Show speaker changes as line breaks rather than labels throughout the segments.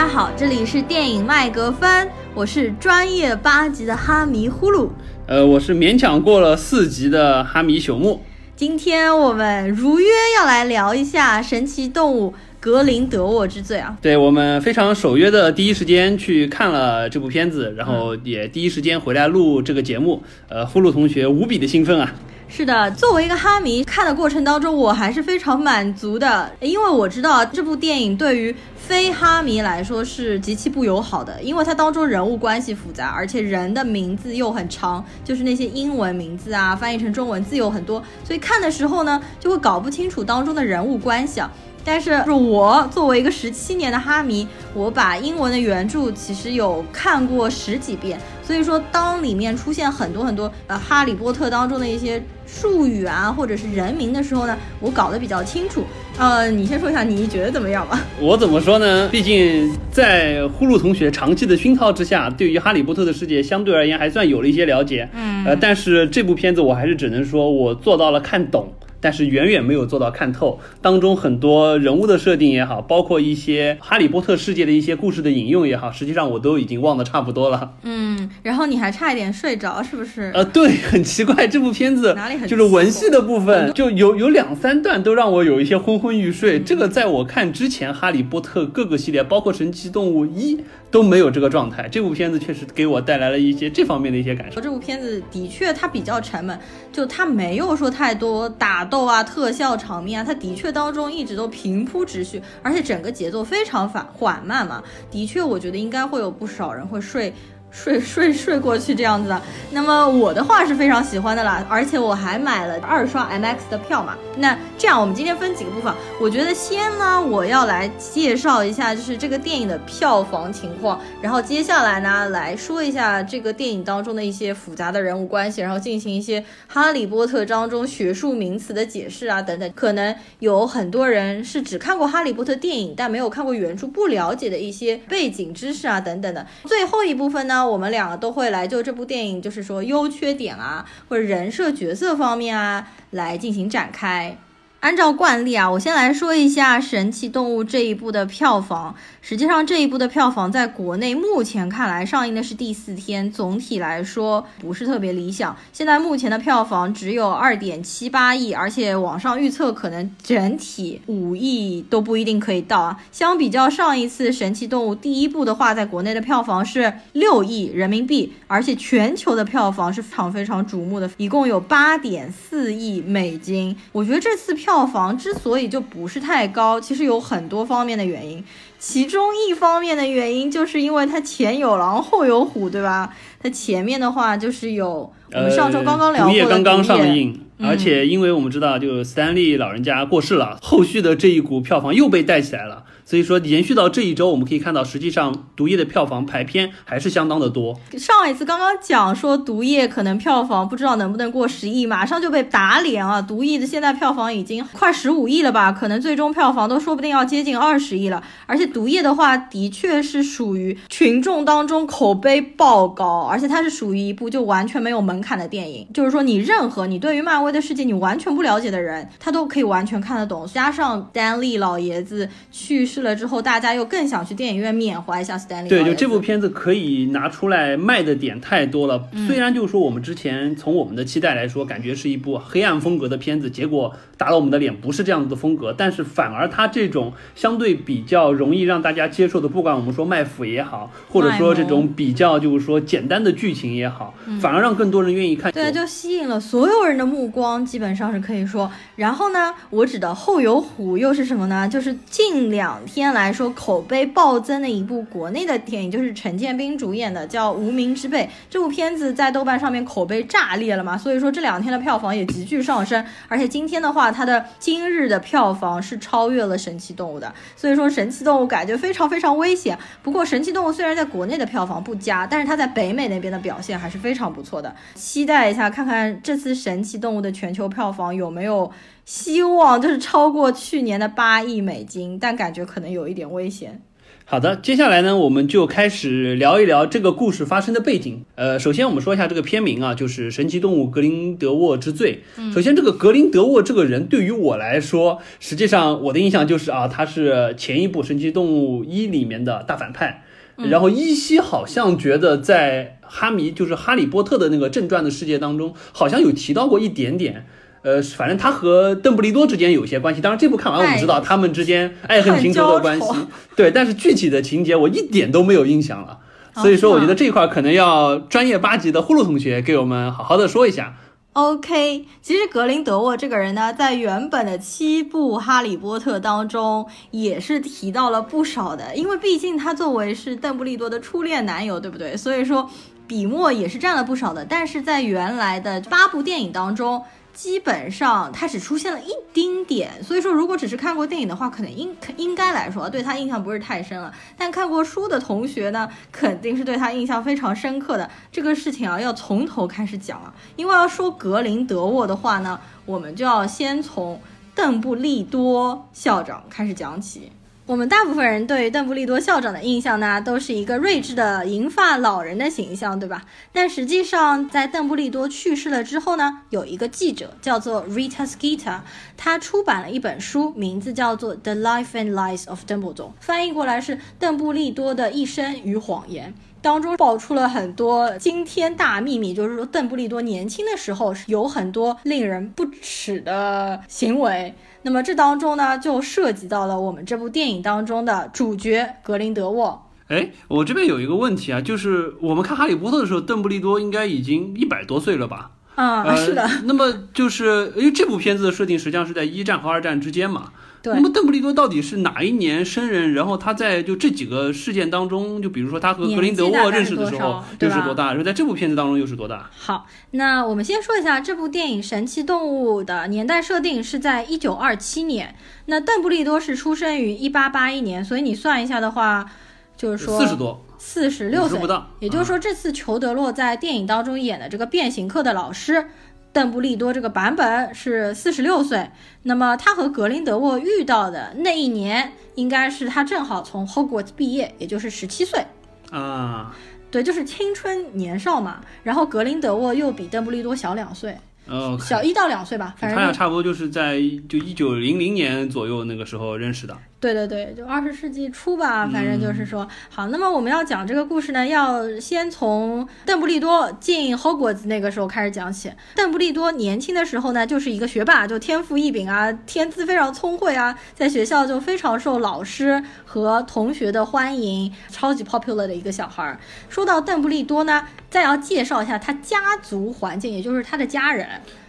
大家好，这里是电影麦格芬，我是专业八级的哈迷呼噜，
呃，我是勉强过了四级的哈迷朽木。
今天我们如约要来聊一下《神奇动物格林德沃之罪》啊。
对我们非常守约的第一时间去看了这部片子，然后也第一时间回来录这个节目。呃，呼噜同学无比的兴奋啊！
是的，作为一个哈迷，看的过程当中我还是非常满足的，因为我知道这部电影对于非哈迷来说是极其不友好的，因为它当中人物关系复杂，而且人的名字又很长，就是那些英文名字啊，翻译成中文字有很多，所以看的时候呢，就会搞不清楚当中的人物关系啊。但是我作为一个十七年的哈迷，我把英文的原著其实有看过十几遍，所以说当里面出现很多很多呃哈利波特当中的一些术语啊，或者是人名的时候呢，我搞得比较清楚。呃，你先说一下你觉得怎么样吧？
我怎么说呢？毕竟在呼噜同学长期的熏陶之下，对于哈利波特的世界相对而言还算有了一些了解。
嗯，
呃，但是这部片子我还是只能说我做到了看懂。但是远远没有做到看透，当中很多人物的设定也好，包括一些哈利波特世界的一些故事的引用也好，实际上我都已经忘得差不多了。
嗯，然后你还差一点睡着，是不是？
呃，对，很奇怪，这部片子
哪里很
就是文戏的部分，就有有两三段都让我有一些昏昏欲睡。这个在我看之前，哈利波特各个系列，包括神奇动物一都没有这个状态。这部片子确实给我带来了一些这方面的一些感受。
这部片子的确它比较沉闷，就它没有说太多打斗啊、特效场面啊，它的确当中一直都平铺直叙，而且整个节奏非常缓缓慢嘛。的确，我觉得应该会有不少人会睡。睡睡睡过去这样子的，那么我的话是非常喜欢的啦，而且我还买了二刷 MX 的票嘛。那这样我们今天分几个部分，我觉得先呢我要来介绍一下就是这个电影的票房情况，然后接下来呢来说一下这个电影当中的一些复杂的人物关系，然后进行一些哈利波特当中学术名词的解释啊等等。可能有很多人是只看过哈利波特电影，但没有看过原著，不了解的一些背景知识啊等等的。最后一部分呢。我们两个都会来就这部电影，就是说优缺点啊，或者人设角色方面啊，来进行展开。按照惯例啊，我先来说一下《神奇动物》这一部的票房。实际上，这一部的票房在国内目前看来，上映的是第四天，总体来说不是特别理想。现在目前的票房只有二点七八亿，而且网上预测可能整体五亿都不一定可以到啊。相比较上一次《神奇动物》第一部的话，在国内的票房是六亿人民币，而且全球的票房是非常非常瞩目的，一共有八点四亿美金。我觉得这次票。票房之所以就不是太高，其实有很多方面的原因。其中一方面的原因，就是因为它前有狼后有虎，对吧？它前面的话就是有我们上周刚刚聊过的《
刚刚上映，而且因为我们知道，就斯坦利老人家过世了，后续的这一股票房又被带起来了。所以说，延续到这一周，我们可以看到，实际上《毒液》的票房排片还是相当的多。
上一次刚刚讲说《毒液》可能票房不知道能不能过十亿，马上就被打脸啊！《毒液》的现在票房已经快十五亿了吧？可能最终票房都说不定要接近二十亿了。而且《毒液》的话，的确是属于群众当中口碑爆高，而且它是属于一部就完全没有门槛的电影，就是说你任何你对于漫威的世界你完全不了解的人，他都可以完全看得懂。加上丹利老爷子去世。了之后，大家又更想去电影院缅怀一下斯坦利。
对，就这部片子可以拿出来卖的点太多了。虽然就是说我们之前从我们的期待来说，感觉是一部黑暗风格的片子，结果打了我们的脸，不是这样子的风格。但是反而它这种相对比较容易让大家接受的，不管我们说卖腐也好，或者说这种比较就是说简单的剧情也好，反而让更多人愿意看。
对，就吸引了所有人的目光，基本上是可以说。然后呢，我指的后有虎又是什么呢？就是近两。天来说，口碑暴增的一部国内的电影就是陈建斌主演的，叫《无名之辈》。这部片子在豆瓣上面口碑炸裂了嘛，所以说这两天的票房也急剧上升。而且今天的话，它的今日的票房是超越了《神奇动物》的，所以说《神奇动物》感觉非常非常危险。不过《神奇动物》虽然在国内的票房不佳，但是它在北美那边的表现还是非常不错的。期待一下，看看这次《神奇动物》的全球票房有没有。希望就是超过去年的八亿美金，但感觉可能有一点危险。
好的，接下来呢，我们就开始聊一聊这个故事发生的背景。呃，首先我们说一下这个片名啊，就是《神奇动物格林德沃之罪》。首先，这个格林德沃这个人对于我来说，实际上我的印象就是啊，他是前一部《神奇动物一》里面的大反派。然后依稀好像觉得在哈迷就是哈利波特的那个正传的世界当中，好像有提到过一点点。呃，反正他和邓布利多之间有些关系。当然，这部看完我们知道他们之间爱恨情仇的关系。对，但是具体的情节我一点都没有印象了。所以说，我觉得这一块可能要专业八级的呼噜同学给我们好好的说一下。
OK，其实格林德沃这个人呢，在原本的七部《哈利波特》当中也是提到了不少的，因为毕竟他作为是邓布利多的初恋男友，对不对？所以说笔墨也是占了不少的。但是在原来的八部电影当中。基本上他只出现了一丁点，所以说如果只是看过电影的话，可能应应该来说对他印象不是太深了。但看过书的同学呢，肯定是对他印象非常深刻的。这个事情啊，要从头开始讲啊，因为要说格林德沃的话呢，我们就要先从邓布利多校长开始讲起。我们大部分人对邓布利多校长的印象呢，都是一个睿智的银发老人的形象，对吧？但实际上，在邓布利多去世了之后呢，有一个记者叫做 Rita Skeeter，他出版了一本书，名字叫做《The Life and Lies of Dumbledore》，翻译过来是《邓布利多的一生与谎言》。当中爆出了很多惊天大秘密，就是说邓布利多年轻的时候有很多令人不齿的行为。那么这当中呢，就涉及到了我们这部电影当中的主角格林德沃。
哎，我这边有一个问题啊，就是我们看《哈利波特》的时候，邓布利多应该已经一百多岁了吧？
啊，是的。
那么就是因为这部片子的设定实际上是在一战和二战之间嘛。
对。
那么邓布利多到底是哪一年生人？然后他在就这几个事件当中，就比如说他和格林德沃认识的时候又是多大？然后在这部片子当中又是多大？
好，那我们先说一下这部电影《神奇动物》的年代设定是在一九二七年。那邓布利多是出生于一八八一年，所以你算一下的话，就是说
四十多。
四十六岁，也就是说，这次裘德洛在电影当中演的这个变形课的老师邓布利多这个版本是四十六岁。那么他和格林德沃遇到的那一年，应该是他正好从 Hogwarts 毕业，也就是十七岁
啊。
对，就是青春年少嘛。然后格林德沃又比邓布利多小两岁。
哦，
小一到两岁吧，反正
他俩差不多就是在就一九零零年左右那个时候认识的。
对对对，就二十世纪初吧，反正就是说好。那么我们要讲这个故事呢，要先从邓布利多进 Hogwarts 那个时候开始讲起。邓布利多年轻的时候呢，就是一个学霸，就天赋异禀啊，天资非常聪慧啊，在学校就非常受老师和同学的欢迎，超级 popular 的一个小孩儿。说到邓布利多呢，再要介绍一下他家族环境，也就是他的家人。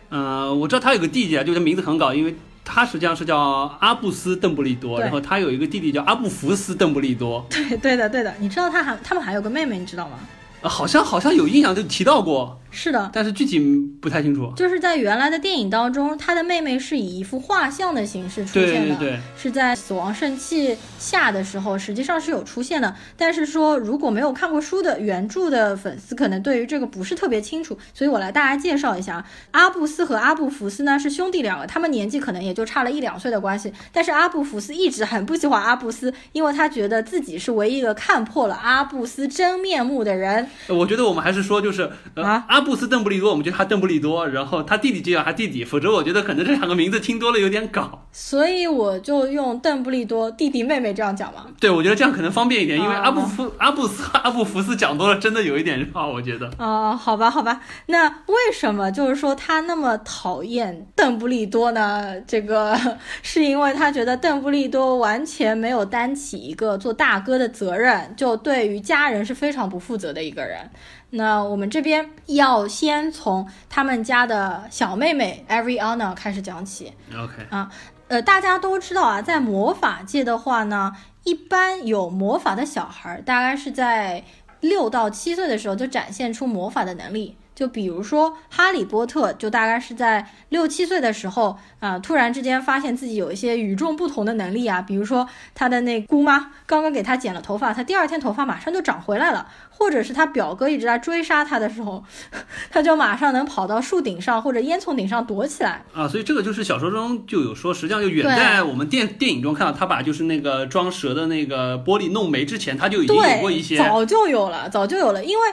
嗯，我知道他有个弟弟啊，就是名字很搞，因为。他实际上是叫阿布斯·邓布利多，然后他有一个弟弟叫阿布福斯·邓布利多。
对，对的，对的。你知道他还他们还有个妹妹，你知道吗？
好像好像有印象，就提到过。
是的，
但是具体不太清楚。
就是在原来的电影当中，他的妹妹是以一幅画像的形式出现
的，对对对，
是在死亡圣器下的时候，实际上是有出现的。但是说如果没有看过书的原著的粉丝，可能对于这个不是特别清楚，所以我来大家介绍一下。阿布斯和阿布福斯呢是兄弟两个，他们年纪可能也就差了一两岁的关系。但是阿布福斯一直很不喜欢阿布斯，因为他觉得自己是唯一一个看破了阿布斯真面目的人。
我觉得我们还是说就是啊，阿布斯邓布利多。我们叫他邓布利多，然后他弟弟就叫他弟弟，否则我觉得可能这两个名字听多了有点搞，
所以我就用邓布利多弟弟妹妹这样讲嘛。
对，我觉得这样可能方便一点，因为阿布夫阿布斯阿布福斯讲多了，真的有一点绕，我觉得。
哦，好吧，好吧，那为什么就是说他那么讨厌邓布利多呢？这个是因为他觉得邓布利多完全没有担起一个做大哥的责任，就对于家人是非常不负责的一个人。那我们这边要先从他们家的小妹妹 Ariana 开始讲起。
OK
啊，呃，大家都知道啊，在魔法界的话呢，一般有魔法的小孩，大概是在六到七岁的时候就展现出魔法的能力。就比如说哈利波特，就大概是在六七岁的时候啊、突然之间发现自己有一些与众不同的能力啊，比如说他的那姑妈刚刚给他剪了头发，他第二天头发马上就长回来了，或者是他表哥一直在追杀他的时候，他就马上能跑到树顶上或者烟囱顶上躲起来。
啊，所以这个就是小说中就有说，实际上就远在我们电电影中看到他把就是那个装蛇的那个玻璃弄没之前，他就已经有过一，些。
早就有了，早就有了，因为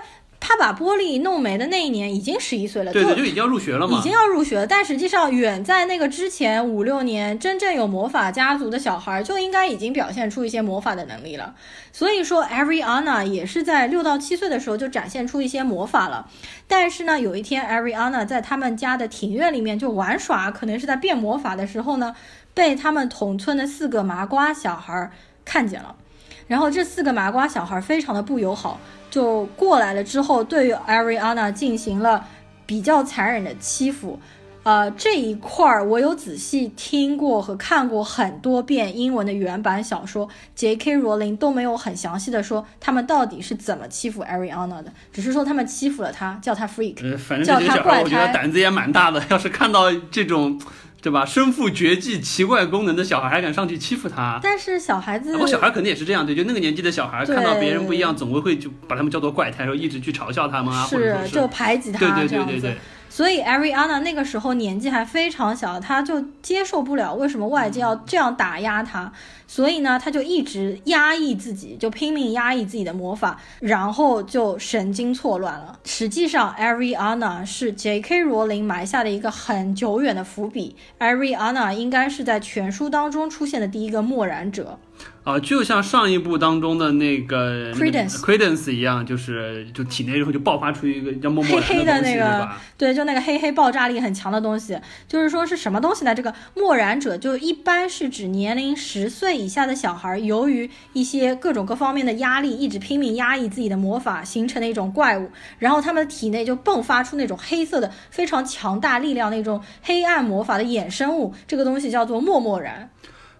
他把玻璃弄没的那一年已经十一岁了，
对对，
就
就已经要入学了嘛。
已经要入学了，但实际上远在那个之前五六年，真正有魔法家族的小孩就应该已经表现出一些魔法的能力了。所以说，Ariana 也是在六到七岁的时候就展现出一些魔法了。但是呢，有一天 Ariana 在他们家的庭院里面就玩耍，可能是在变魔法的时候呢，被他们同村的四个麻瓜小孩看见了。然后这四个麻瓜小孩非常的不友好，就过来了之后，对于 Ariana 进行了比较残忍的欺负。呃，这一块儿我有仔细听过和看过很多遍英文的原版小说，J.K. 罗琳都没有很详细的说他们到底是怎么欺负 Ariana 的，只是说他们欺负了她，叫她 freak。
呃，反正
叫他怪
这些小孩，我觉得
胎
胆子也蛮大的。要是看到这种，对吧，身负绝技、奇怪功能的小孩，还敢上去欺负他，
但是小孩子
不过小孩肯定也是这样，对，就那个年纪的小孩，看到别人不一样，总会会就把他们叫做怪胎，然后一直去嘲笑他们啊，或者
是就排挤他
对对。对对对，
所以 Ariana 那个时候年纪还非常小，她就接受不了为什么外界要这样打压她，所以呢，他就一直压抑自己，就拼命压抑自己的魔法，然后就神经错乱了。实际上，Ariana 是 J.K. 罗琳埋下的一个很久远的伏笔，Ariana 应该是在全书当中出现的第一个默然者。
啊，就像上一部当中的那个
Credence
Credence 一样，就是就体内之后就爆发出一个叫默默
黑黑的那个？
对，
就那个黑黑爆炸力很强的东西，就是说是什么东西呢？这个默然者就一般是指年龄十岁底下的小孩，由于一些各种各方面的压力，一直拼命压抑自己的魔法，形成的一种怪物，然后他们的体内就迸发出那种黑色的非常强大力量那种黑暗魔法的衍生物，这个东西叫做默默然。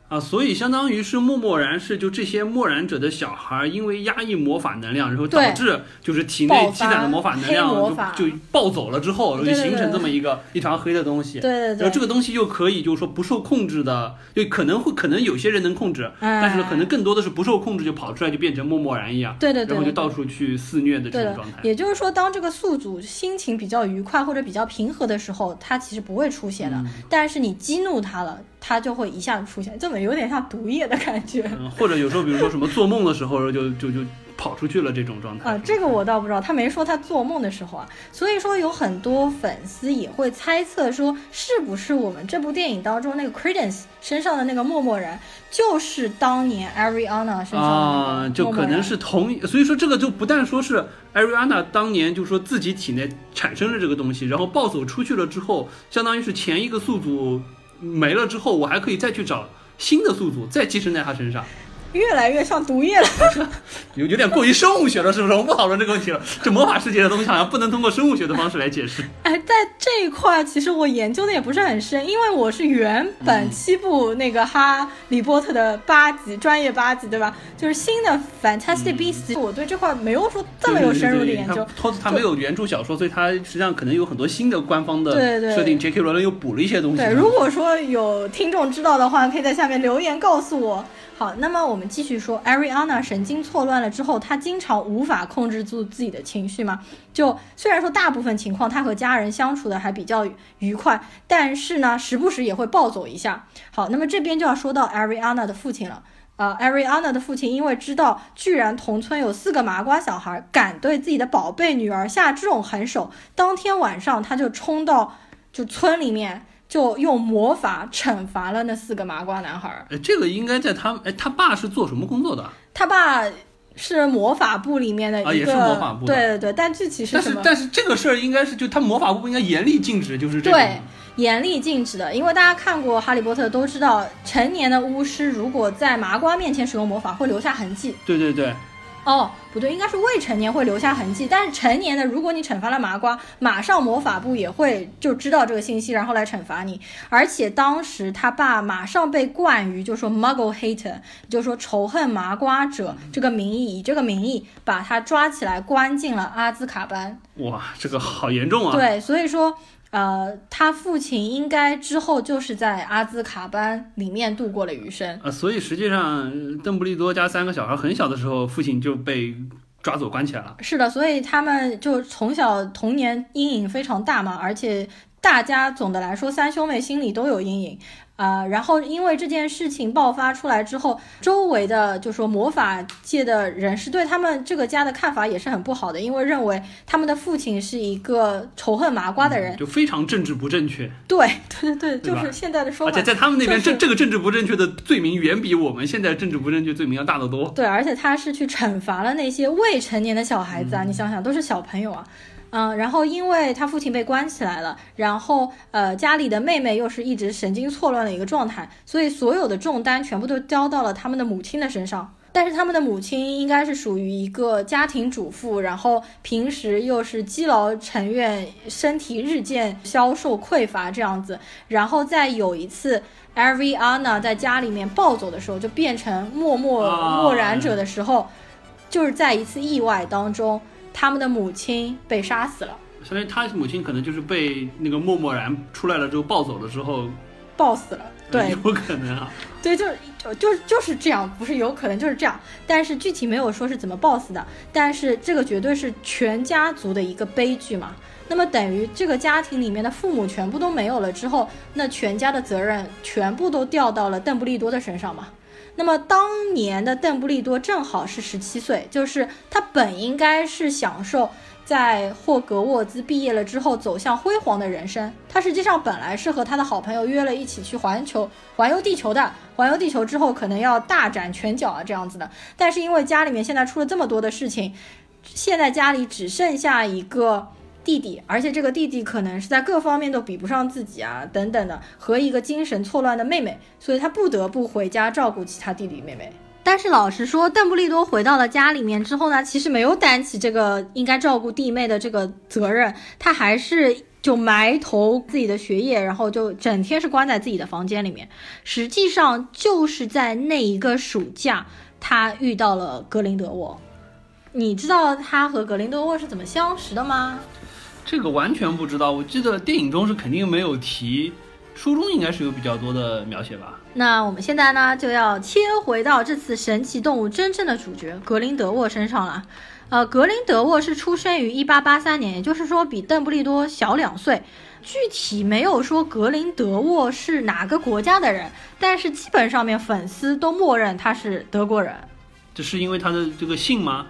啊，所以相当于是默默然是就这些默然者的小孩，因为压抑魔法能量，然后导致就是体内积攒的魔法能量就就暴走了之后，然后就形成这么一个一团黑的东西。
对对对
然后这，个东西又可以就是说不受控制的，就可能会可能有些人能控制，但是可能更多的是不受控制就跑出来就变成默默然一样，
对对对对
然后就到处去肆虐的这种状态，。
也就是说，当这个宿主心情比较愉快或者比较平和的时候，他其实不会出现的。
嗯
但是你激怒他了，他就会一下子出现，这么有点像毒液的感觉。
嗯，或者有时候比如说什么做梦的时候就就就跑出去了这种状态。
啊，这个我倒不知道，他没说他做梦的时候啊，所以说有很多粉丝也会猜测说，是不是我们这部电影当中那个 Credence 身上的那个默默人，就是当年 Ariana 身上的
啊，
那个
就可能是同一，所以说这个就不但说是 Ariana 当年就说自己体内产生了这个东西，然后暴走出去了之后，相当于是前一个宿主没了之后，我还可以再去找新的宿主，再寄生在他身上，
越来越像毒液了。
有有点过于生物学了，是不是？我们不讨论这个问题了。这魔法世界的东西好像不能通过生物学的方式来解释。
哎，在这一块其实我研究的也不是很深，因为我是原
嗯
本七部那个哈利波特的八集专业八集，对吧？就是新的 Fantastic Beasts，、我对这块没有说这么有深入的研究。
嗯对对对他没有原著小说，所以他实际上可能有很多新的官方的设定。J.K. 罗琳又补了一些东西。
对，如果说有听众知道的话，可以在下面留言告诉我。好，那么我们继续说，Ariana 神经错乱了之后，她经常无法控制住自己的情绪嘛。就虽然说大部分情况她和家人相处的还比较愉快，但是呢，时不时也会暴走一下。好，那么这边就要说到 Ariana 的父亲了。呃，Ariana 的父亲因为知道居然同村有四个麻瓜小孩敢对自己的宝贝女儿下这种狠手，当天晚上他就冲到就村里面，就用魔法惩罚了那四个麻瓜男孩儿。
哎，这个应该在他哎，他爸是做什么工作的？
他爸是魔法部里面的一个，
啊也是魔法部的
对对对，但具体是
但
什么？
是但是这个事儿应该是就他魔法部应该严厉禁止，就是这种。
对，严厉禁止的，因为大家看过《哈利波特》都知道，成年的巫师如果在麻瓜面前使用魔法，会留下痕迹。
对对对，
哦，不对，应该是未成年会留下痕迹，但是成年的，如果你惩罚了麻瓜，马上魔法部也会就知道这个信息，然后来惩罚你。而且当时他爸马上被冠于就说 Muggle hater，就说仇恨麻瓜者这个名义，以这个名义把他抓起来关进了阿兹卡班。
哇，这个好严重啊！
对，所以说。呃，他父亲应该之后就是在阿兹卡班里面度过了余生。
呃，所以实际上，邓布利多家三个小孩很小的时候，父亲就被抓走关起来了。
是的，所以他们就从小童年阴影非常大嘛，而且大家总的来说三兄妹心里都有阴影。啊，然后因为这件事情爆发出来之后，周围的就说魔法界的人士对他们这个家的看法也是很不好的，因为认为他们的父亲是一个仇恨麻瓜的人，
就非常政治不正确。
对对对对，就是现在的说法。
而且在他们那边，这这个政治不正确的罪名远比我们现在政治不正确罪名要大得多。
对，而且他是去惩罚了那些未成年的小孩子啊，你想想，都是小朋友啊。嗯，然后因为他父亲被关起来了，然后呃家里的妹妹又是一直神经错乱的一个状态，所以所有的重担全部都交到了他们的母亲的身上。但是他们的母亲应该是属于一个家庭主妇，然后平时又是积劳成怨，身体日渐消瘦匮乏这样子。然后在有一次 a v i a n a 在家里面暴走的时候，就变成默默默然者的时候，就是在一次意外当中。他们的母亲被杀死了，
相当于他母亲可能就是被那个默默然出来了之后暴走了之后
暴死了，对，
有可能啊，
对，就是就就是这样，不是有可能就是这样，但是具体没有说是怎么暴死的，但是这个绝对是全家族的一个悲剧嘛。那么等于这个家庭里面的父母全部都没有了之后，那全家的责任全部都掉到了邓布利多的身上嘛。那么当年的邓布利多正好是十七岁，就是他本应该是享受在霍格沃兹毕业了之后走向辉煌的人生。他实际上本来是和他的好朋友约了一起去环球环游地球的，环游地球之后可能要大展拳脚啊这样子的。但是因为家里面现在出了这么多的事情，现在家里只剩下一个。弟弟，而且这个弟弟可能是在各方面都比不上自己啊，等等的，和一个精神错乱的妹妹，所以他不得不回家照顾其他弟弟妹妹。但是老实说，邓布利多回到了家里面之后呢，其实没有担起这个应该照顾弟妹的这个责任，他还是就埋头自己的学业，然后就整天是关在自己的房间里面。实际上就是在那一个暑假，他遇到了格林德沃。你知道他和格林德沃是怎么相识的吗？
这个完全不知道，我记得电影中是肯定没有提，书中应该是有比较多的描写吧。
那我们现在呢，就要切回到这次神奇动物真正的主角格林德沃身上了。呃，格林德沃是出生于一八八三年，也就是说比邓布利多小两岁。具体没有说格林德沃是哪个国家的人，但是基本上面粉丝都默认他是德国人。
这是因为他的这个姓吗？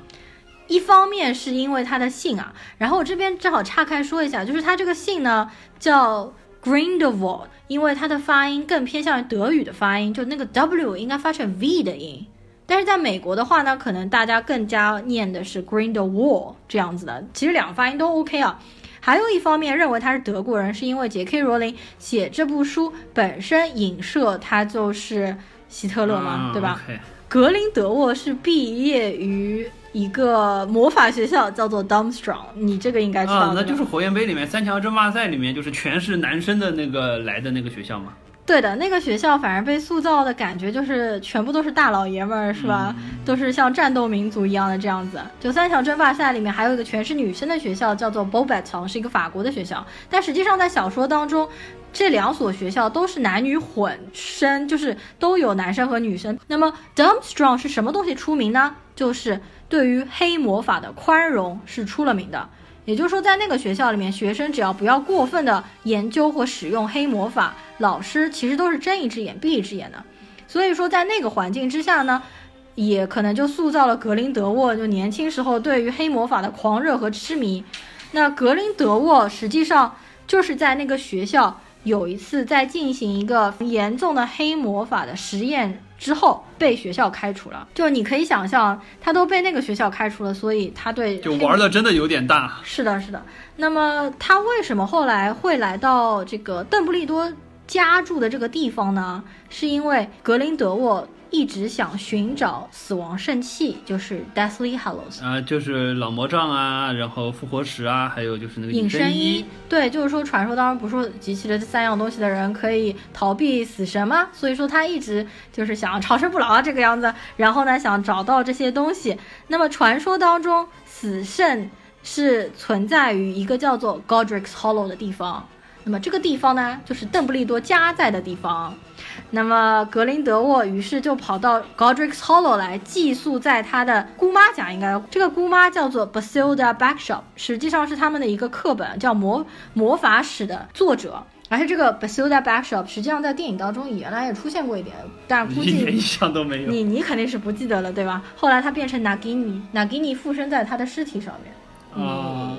一方面是因为他的姓啊，然后我这边正好岔开说一下，就是他这个姓呢叫 Grindelwald，因为它的发音更偏向于德语的发音，就那个 W 应该发成 V 的音。但是在美国的话呢，可能大家更加念的是 Grindelwald 这样子的，其实两个发音都 OK 啊。还有一方面认为他是德国人，是因为杰 K 罗琳写这部书本身影射他就是希特勒嘛，对吧？格林德沃是毕业于。一个魔法学校叫做 Dumbstrong，你这个应该知道，
那就是火焰杯里面三强争霸赛里面就是全是男生的那个来的那个学校嘛。
对的，那个学校反而被塑造的感觉就是全部都是大老爷们儿，是吧？都是像战斗民族一样的这样子。就三强争霸赛里面还有一个全是女生的学校，叫做 b o b e t t 是一个法国的学校。但实际上在小说当中，这两所学校都是男女混生，就是都有男生和女生。那么 Dumbstrong 是什么东西出名呢？就是对于黑魔法的宽容是出了名的。也就是说，在那个学校里面，学生只要不要过分的研究或使用黑魔法，老师其实都是睁一只眼闭一只眼的。所以说，在那个环境之下呢，也可能就塑造了格林德沃就年轻时候对于黑魔法的狂热和痴迷。那格林德沃实际上就是在那个学校有一次在进行一个严重的黑魔法的实验。之后被学校开除了，就你可以想象，他都被那个学校开除了，所以他对
就玩的真的有点大。
是的，是的。那么他为什么后来会来到这个邓布利多家住的这个地方呢？是因为格林德沃一直想寻找死亡圣器，就是 Deathly Hallows。
啊，就是老魔杖啊，然后复活石啊，还有就是那个
隐身
衣。
对，就是说传说当中不是说集齐了这三样东西的人可以逃避死神吗？所以说他一直就是想长生不老啊这个样子，然后呢想找到这些东西。那么传说当中死圣是存在于一个叫做 Godric's Hollow 的地方。那么这个地方呢，就是邓布利多家在的地方。那么格林德沃于是就跑到 Godric's Hollow 来寄宿在他的姑妈家，应该这个姑妈叫做 Basilda Backshop，实际上是他们的一个课本，叫魔魔法史的作者。而且这个 Basilda Backshop 实际上在电影当中原来也出现过一点，但估计
一点印象都没有。
你你肯定是不记得了，对吧？后来他变成 Nagini，Nagini 附身在他的尸体上面，
啊，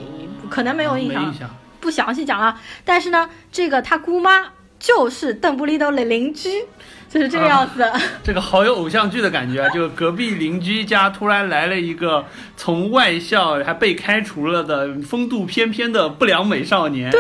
可能没有印
象。
不详细讲了，但是呢，这个他姑妈就是邓布利多的邻居，就是这个样子。
这个好有偶像剧的感觉啊！就隔壁邻居家突然来了一个从外校还被开除了的风度翩翩的不良美少年。
对。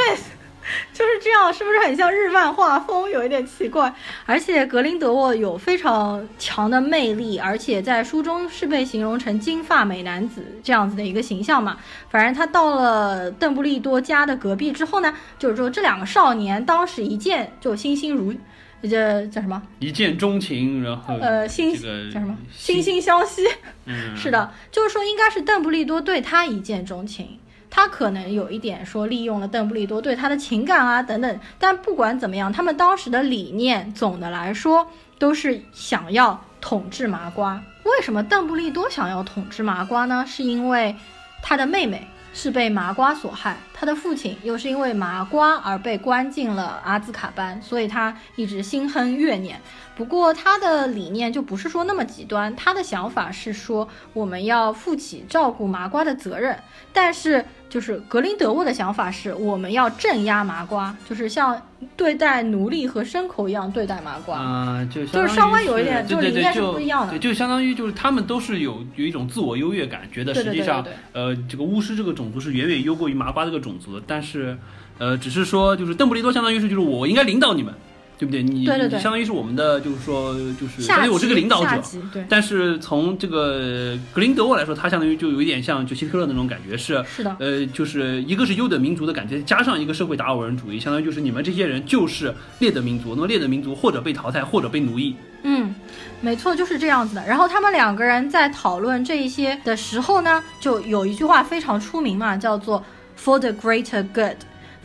就是这样，是不是很像日漫画风？有一点奇怪。而且格林德沃有非常强的魅力，而且在书中是被形容成金发美男子这样子的一个形象嘛。反正他到了邓布利多家的隔壁之后呢，就是说这两个少年当时一见就心心如，这叫什么？
一见钟情，然后
呃，心叫什么？惺惺相惜。嗯，是的，就是说应该是邓布利多对他一见钟情。他可能有一点说利用了邓布利多对他的情感啊等等，但不管怎么样，他们当时的理念总的来说都是想要统治麻瓜。为什么邓布利多想要统治麻瓜呢？是因为他的妹妹是被麻瓜所害，他的父亲又是因为麻瓜而被关进了阿兹卡班，所以他一直心恨怨念。不过他的理念就不是说那么极端，他的想法是说我们要负起照顾麻瓜的责任，但是。就是格林德沃的想法是，我们要镇压麻瓜，就是像对待奴隶和牲口一样对待麻瓜。
啊，就
就是稍微有一点，
就
理念是不一样的。
对，就相当于就是他们都是有有一种自我优越感，觉得实际上，
呃，
这个巫师这个种族是远远优过于麻瓜这个种族的。但是，呃，只是说就是邓布利多相当于是就是我应该领导你们。对不对？你
你
相当于是我们的，就是说，就是相当于我是个领导者。
对。
但是从这个格林德沃来说，他相当于就有一点像就希特勒那种感觉，是
是的。
呃，就是一个是优等民族的感觉，加上一个社会达尔文主义，相当于就是你们这些人就是劣等民族，那么劣等民族或者被淘汰，或者被奴役。
嗯，没错，就是这样子的。然后他们两个人在讨论这一些的时候呢，就有一句话非常出名嘛，叫做 “For the greater good”。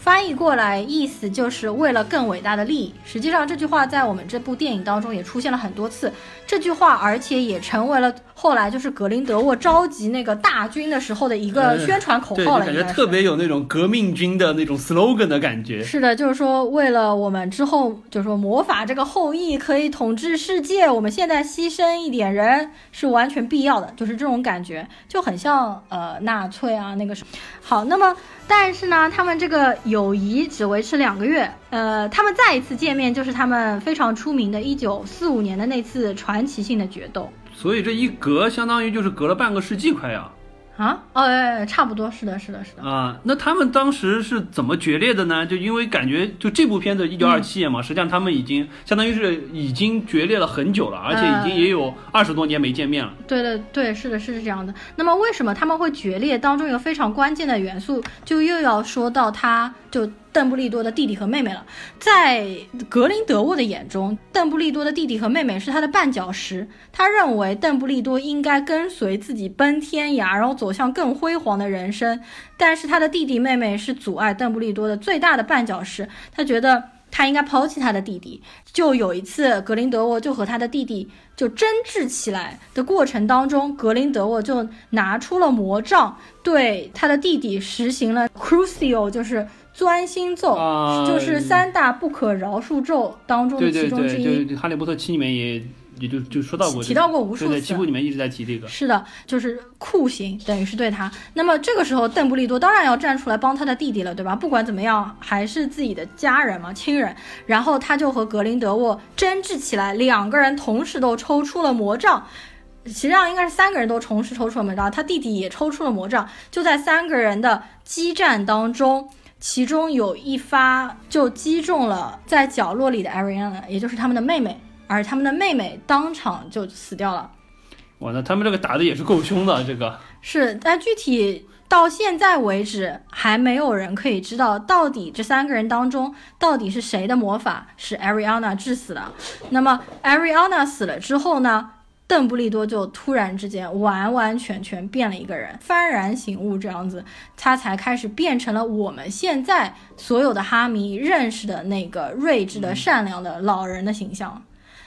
翻译过来意思就是为了更伟大的利益。实际上这句话在我们这部电影当中也出现了很多次。这句话而且也成为了后来就是格林德沃召集那个大军的时候的一个宣传口号了。
感觉特别有那种革命军的那种 slogan 的感觉。
是的，就是说为了我们之后就是说魔法这个后裔可以统治世界，我们现在牺牲一点人是完全必要的。就是这种感觉就很像呃纳粹啊那个什么。好，那么。但是呢，他们这个友谊只维持两个月。呃，他们再一次见面，就是他们非常出名的1945年的那次传奇性的决斗。
所以这一隔，相当于就是隔了半个世纪，快呀。
啊，哦，哎，差不多，是的，是的，是的。
啊，那他们当时是怎么决裂的呢？就因为感觉，就这部片子一九二七年嘛，实际上他们已经相当于是已经决裂了很久了，而且已经也有二十多年没见面了。
对对对，是的，是这样的。那么为什么他们会决裂？当中有非常关键的元素，就又要说到他，就。邓布利多的弟弟和妹妹了，在格林德沃的眼中，邓布利多的弟弟和妹妹是他的绊脚石。他认为邓布利多应该跟随自己奔天涯，然后走向更辉煌的人生。但是他的弟弟妹妹是阻碍邓布利多的最大的绊脚石。他觉得他应该抛弃他的弟弟。就有一次，格林德沃就和他的弟弟就争执起来的过程当中，格林德沃就拿出了魔杖，对他的弟弟实行了 Crucio，就是。钻心咒就是三大不可饶恕咒当中的其中之一。
对对对，哈利波特七里面也也就就说到过，
提到过无数次。
七部里面一直在提这个。
是的，就是酷刑，等于是对他。那么这个时候，邓布利多当然要站出来帮他的弟弟了，对吧？不管怎么样，还是自己的家人嘛，亲人。然后他就和格林德沃争执起来，两个人同时都抽出了魔杖。实际上应该是三个人都同时抽出了魔杖，他弟弟也抽出了魔杖。就在三个人的激战当中。其中有一发就击中了在角落里的 Ariana，也就是他们的妹妹，而他们的妹妹当场就死掉了。
哇，那他们这个打的也是够凶的，这个
是，但具体到现在为止，还没有人可以知道到底这三个人当中，到底是谁的魔法使 Ariana 致死的。那么 Ariana 死了之后呢，邓布利多就突然之间完完全全变了一个人，幡然醒悟，这样子，他才开始变成了我们现在所有的哈迷认识的那个睿智的、善良的老人的形象。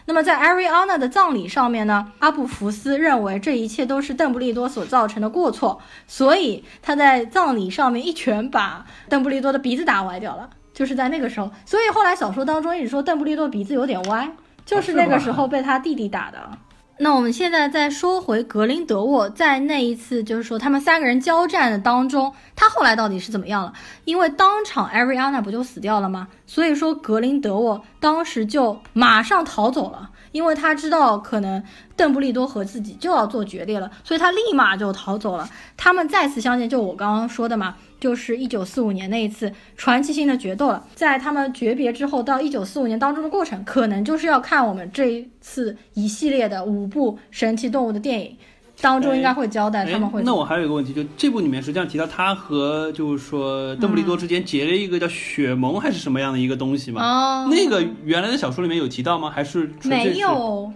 那么在 Ariana 的葬礼上面呢，阿布福斯认为这一切都是邓布利多所造成的过错，所以他在葬礼上面一拳把邓布利多的鼻子打歪掉了。就是在那个时候，所以后来小说当中一直说邓布利多鼻子有点歪，就是那个时候被他弟弟打的。那我们现在再说回格林德沃，在那一次就是说他们三个人交战的当中，他后来到底是怎么样了？因为当场 Ariana 不就死掉了吗？所以说格林德沃当时就马上逃走了，因为他知道可能邓布利多和自己就要做决裂了，所以他立马就逃走了。他们再次相见，就我刚刚说的嘛。就是一九四五年那一次传奇性的决斗了，在他们诀别之后到一九四五年当中的过程，可能就是要看我们这一次一系列的五部神奇动物的电影当中应该会交代他们会。
那我还有一个问题，就这部里面实际上提到他和就是说邓布利多之间结了一个叫血盟还是什么样的一个东西吗？
哦，
那个原来的小说里面有提到吗？还是
没有？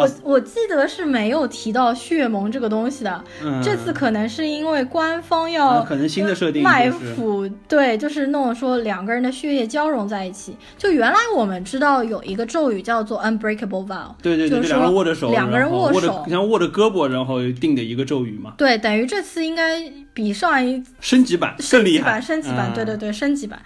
我我记得是没有提到血盟这个东西的，这次可能是因为官方要
可能新的设定
卖腐，对，就是弄说两个人的血液交融在一起。就原来我们知道有一个咒语叫做 Unbreakable Vow，
对对对，
就
两个人握着手，
两个人握手，
像握着胳膊然后定的一个咒语嘛。
对，等于这次应该比上一
升级版
升级
版
升级版，对对对，升级版。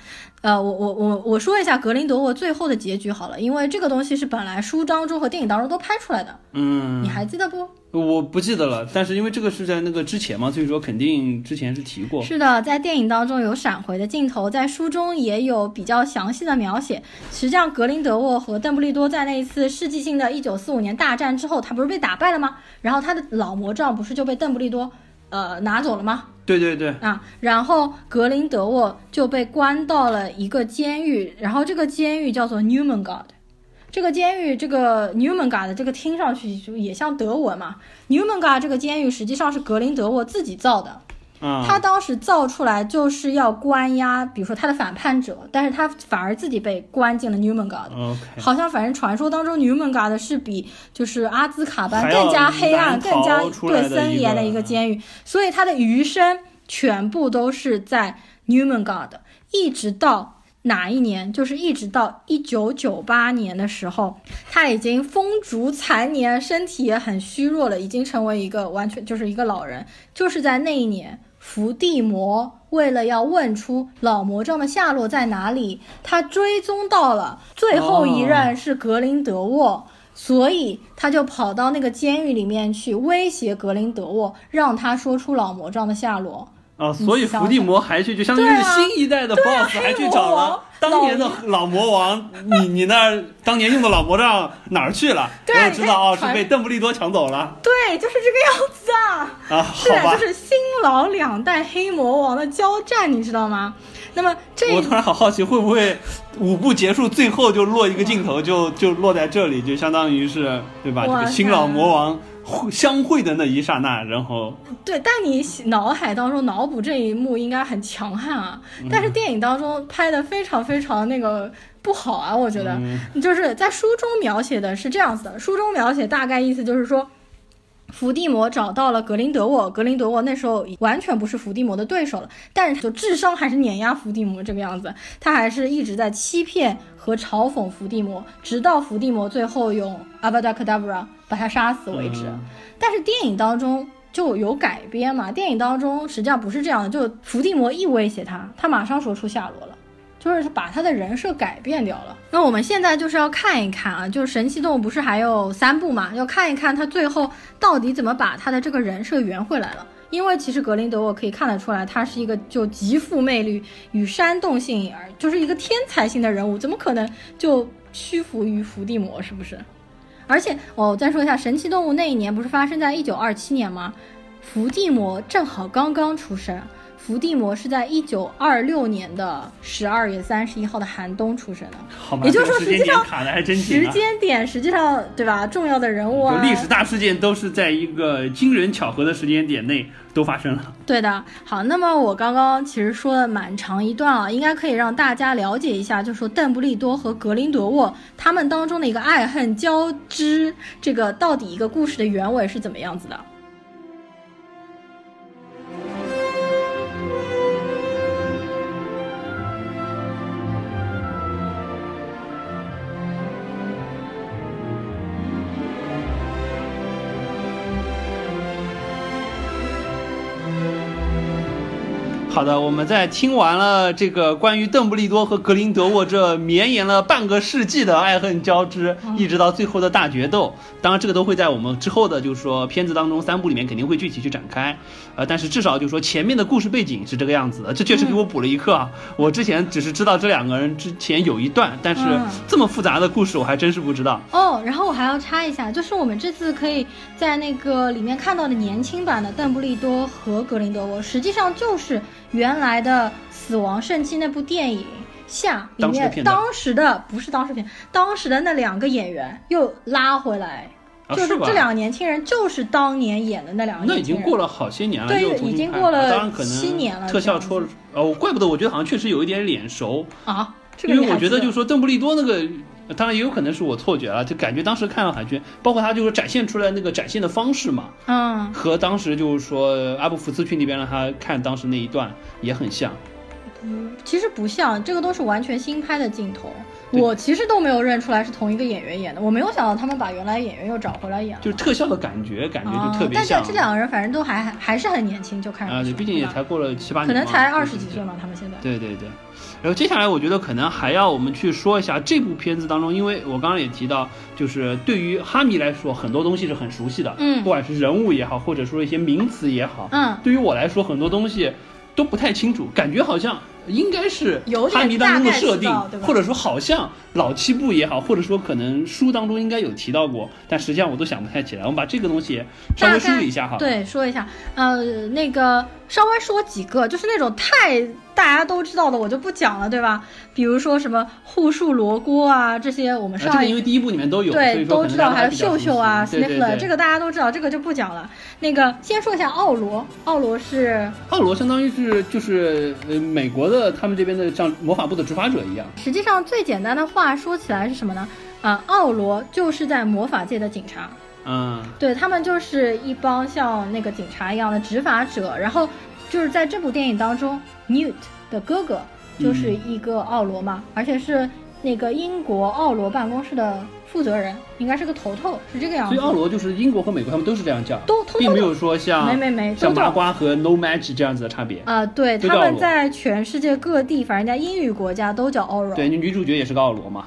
呃，我我我我说一下格林德沃最后的结局好了，因为这个东西是本来书当中和电影当中都拍出来的。
嗯，
你还记得不？
我不记得了，但是因为这个是在那个之前嘛，所以说肯定之前是提过。
是的，在电影当中有闪回的镜头，在书中也有比较详细的描写。实际上，格林德沃和邓布利多在那一次世纪性的一九四五年大战之后，他不是被打败了吗？然后他的老魔杖不是就被邓布利多呃拿走了吗？
对对对
啊，然后格林德沃就被关到了一个监狱，然后这个监狱叫做 Newmangard，这个监狱这个 Newmangard 这个听上去就也像德文嘛，Newmangard 这个监狱实际上是格林德沃自己造的。他当时造出来就是要关押，比如说他的反叛者，但是他反而自己被关进了 Newmangard。好像反正传说当中 Newmangard 是比就是阿兹卡班更加黑暗、更加对森严的一个监狱，所以他的余生全部都是在 Newmangard，一直到哪一年？就是一直到一九九八年的时候，他已经风烛残年，身体也很虚弱了，已经成为一个完全就是一个老人。就是在那一年。伏地魔为了要问出老魔杖的下落在哪里，他追踪到了最后一任是格林德沃，所以他就跑到那个监狱里面去威胁格林德沃，让他说出老魔杖的下落。
啊，所以伏地魔还去，就相当于是新一代的 BOSS，还去找了当年的老魔王。你你那当年用的老魔杖哪儿去了？
对，
我知道啊，是被邓布利多抢走了。
对，就是这个样子
啊。啊，
是，就是新老两代黑魔王的交战，你知道吗？那么这
我突然好好奇，会不会五部结束，最后就落一个镜头，就就落在这里，就相当于是对吧？这个新老魔王。相会的那一刹那，然后
对，但你脑海当中脑补这一幕应该很强悍啊，但是电影当中拍的非常非常那个不好啊，我觉得，就是在书中描写的是这样子的，书中描写大概意思就是说。伏地魔找到了格林德沃，格林德沃那时候完全不是伏地魔的对手了，但是就智商还是碾压伏地魔这个样子，他还是一直在欺骗和嘲讽伏地魔，直到伏地魔最后用阿巴达卡达布拉把他杀死为止。但是电影当中就有改编嘛，电影当中实际上不是这样的，就伏地魔一威胁他，他马上说出下落了。就是把他的人设改变掉了。那我们现在就是要看一看啊，就是神奇动物不是还有三部嘛？要看一看他最后到底怎么把他的这个人设圆回来了。因为其实格林德沃可以看得出来，他是一个就极富魅力与煽动性，而就是一个天才性的人物，怎么可能就屈服于伏地魔？是不是？而且我再说一下，神奇动物那一年不是发生在一九二七年吗？伏地魔正好刚刚出生。伏地魔是在一九二六年的十二月三十一号的寒冬出生的。
好吧，
也就是说实际上
点卡的还真紧
时
啊。
间点实际上对吧？重要的人物啊，
就历史大事件都是在一个惊人巧合的时间点内都发生了。
对的，好，那么我刚刚其实说了蛮长一段啊，应该可以让大家了解一下，就说邓布利多和格林德沃他们当中的一个爱恨交织，这个到底一个故事的原委是怎么样子的。
好的，我们在听完了这个关于邓布利多和格林德沃这绵延了半个世纪的爱恨交织，一直到最后的大决斗。当然，这个都会在我们之后的，就是说片子当中三部里面肯定会具体去展开。呃，但是至少就是说前面的故事背景是这个样子的，这确实给我补了一课啊。我之前只是知道这两个人之前有一段，但是
嗯
这么复杂的故事我还真是不知道。
哦，然后我还要插一下，就是我们这次可以在那个里面看到的年轻版的邓布利多和格林德沃，实际上就是原来的《死亡圣器》那部电影下里面
当时的
不是当时片，当时的那两个演员又拉回来，
啊
就是这两个年轻人就是当年演的那两个
那已
年轻人。
经过了好些年了，
对已经过了七年了
特效
这样
戳了，哦，怪不得我觉得好像确实有一点脸熟，
啊，这个
因为我觉得？就是说邓布利多那个，当然也有可能是我错觉了，就感觉当时看到海军，包括他就是展现出来那个展现的方式嘛，
嗯，
和当时就是说阿布福斯去那边让他看当时那一段也很像。
其实不像，这个都是完全新拍的镜头。我其实都没有认出来是同一个演员演的，我没有想到他们把原来演员又找回来演了。
就是特效的感觉，感觉就
哦
特别像。
但是这两个人反正都还还是很年轻，就看
啊，对，
上去，
毕竟也才过了七八年
可，能才二十几岁嘛，他们现在。
对对对，然后接下来我觉得可能还要我们去说一下这部片子当中，因为我刚刚也提到，就是对于哈迷来说，很多东西是很熟悉的，
嗯
不管是人物也好，或者说一些名词也好，
嗯，
对于我来说很多东西都不太清楚，感觉好像应该是哈迷当中的设定或者说好像老七部也好，或者说可能书当中应该有提到过，但实际上我都想不太起来。我们把这个东西稍微梳理一下哈。
对，说一下，呃，那个稍微说几个，就是那种太大家都知道的，我就不讲了，对吧？比如说什么护树罗锅啊，这些我们
啊，这
上一
个因为第一部里面都有，
对都知道，还有秀秀啊
对对
Sniffler，这个大家都知道，这个就不讲了。那个先说一下奥罗，奥罗是
奥罗相当于是就是呃美国的他们这边的像魔法部的执法者一样，
实际上最简单的话说起来是什么呢？啊、奥罗就是在魔法界的警察，
嗯，
对他们就是一帮像那个警察一样的执法者，然后就是在这部电影当中，Newt 的哥哥就是一个奥罗嘛，而且是那个英国奥罗办公室的负责人，应该是个头头，是这个样子。
所以奥罗就是英国和美国他们都是这样叫，
都通通
并没有说像
没没没
像麻瓜和 No Match 这样子的差别。
啊、对，他们在全世界各地，反正在英语国家都叫奥罗。
对，女主角也是个奥罗嘛，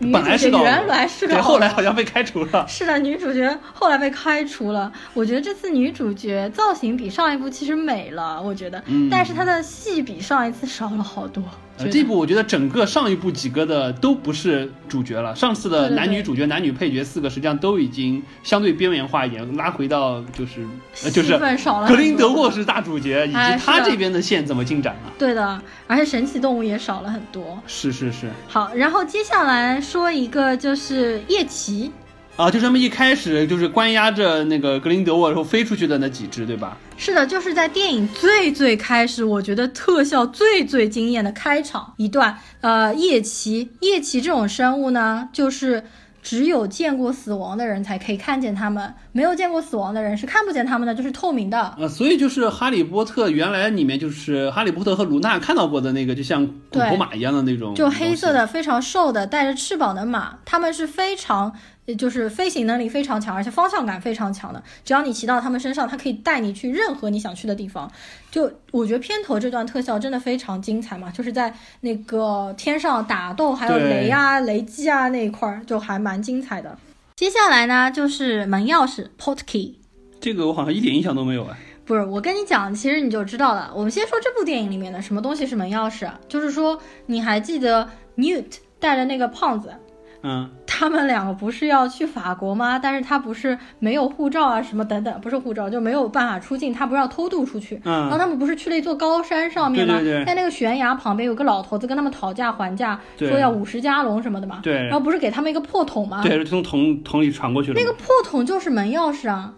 女
本来
主角
是
原来是个
对，后来好像被开除了。
是的，女主角后来被开除了。我觉得这次女主角造型比上一部其实美了，我觉得，
嗯
但是她的戏比上一次少了好多。
这部我觉得整个上一部几个的都不是主角了，上次的男女主角、男女配角四个实际上都已经相对边缘化一点，拉回到就是呃就是格林德沃是大主角，以及他这边的线怎么进展了？
对的，而且神奇动物也少了很多。
是是是
好，然后接下来说一个就是叶奇，
啊，就是他们一开始就是关押着那个格林德沃然后飞出去的那几只，对吧？
是的，就是在电影最最开始，我觉得特效最最惊艳的开场一段，呃，夜骑，夜骑这种生物呢，就是只有见过死亡的人才可以看见它们，没有见过死亡的人是看不见它们的，就是透明的。
呃，所以就是哈利波特原来里面就是哈利波特和卢娜看到过的那个，就像古头马一样的那种，
就黑色。的、非常瘦的、带着翅膀的马，它们是非常，呃就是飞行能力非常强，而且方向感非常强的。只要你骑到他们身上，它可以带你去任何你想去的地方。就我觉得片头这段特效真的非常精彩嘛，就是在那个天上打斗，还有雷啊、雷击啊那一块儿，就还蛮精彩的。接下来呢，就是门钥匙 （port key）。
这个我好像一点印象都没有哎。
不是，我跟你讲，其实你就知道了。我们先说这部电影里面的什么东西是门钥匙啊，就是说，你还记得 Newt 带着那个胖子，
嗯，
他他们两个不是要去法国吗？但是他不是没有护照啊，什么等等，不是护照就没有办法出境，他不是要偷渡出去。
嗯
然后他们不是去了一座高山上面吗？
对对对
在那个悬崖旁边有个老头子跟他们讨价还价，说要五十加龙什么的嘛。
对
然后不是给他们一个破桶吗？
对，是从桶桶里传过去的。
那个破桶就是门钥匙啊。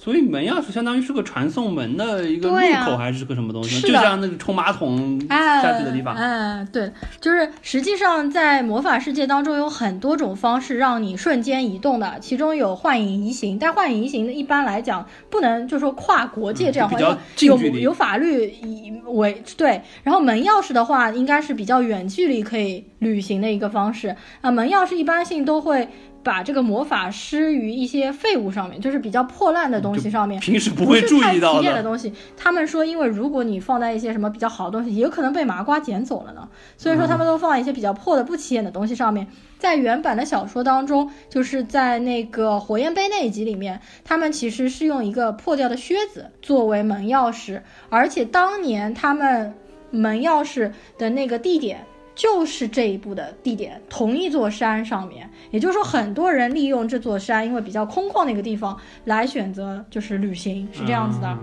所以门钥匙相当于是个传送门的一个入口，还是个什么东西？就像那个冲马桶
哎，
下去的地方。
哎，对，就是实际上在魔法世界当中有很多种方式让你瞬间移动的，其中有幻影移形，但幻影移形的一般来讲不能就说跨国界这样
比较近距离
有法律以为对。然后门钥匙的话，应该是比较远距离可以旅行的一个方式啊。门钥匙一般性都会。把这个魔法施于一些废物上面，就是比较破烂的东西上面，
平时不会注意到
不起眼的
的。
东西。他们说，因为如果你放在一些什么比较好的东西，也有可能被麻瓜捡走了呢。所以说，他们都放在一些比较破的、不起眼的东西上面。在原版的小说当中，就是在那个火焰杯那一集里面，他们其实是用一个破掉的靴子作为门钥匙，而且当年他们门钥匙的那个地点。就是这一部的地点，同一座山上面，也就是说，很多人利用这座山，因为比较空旷的一个地方来选择就是旅行，是这样子的。
嗯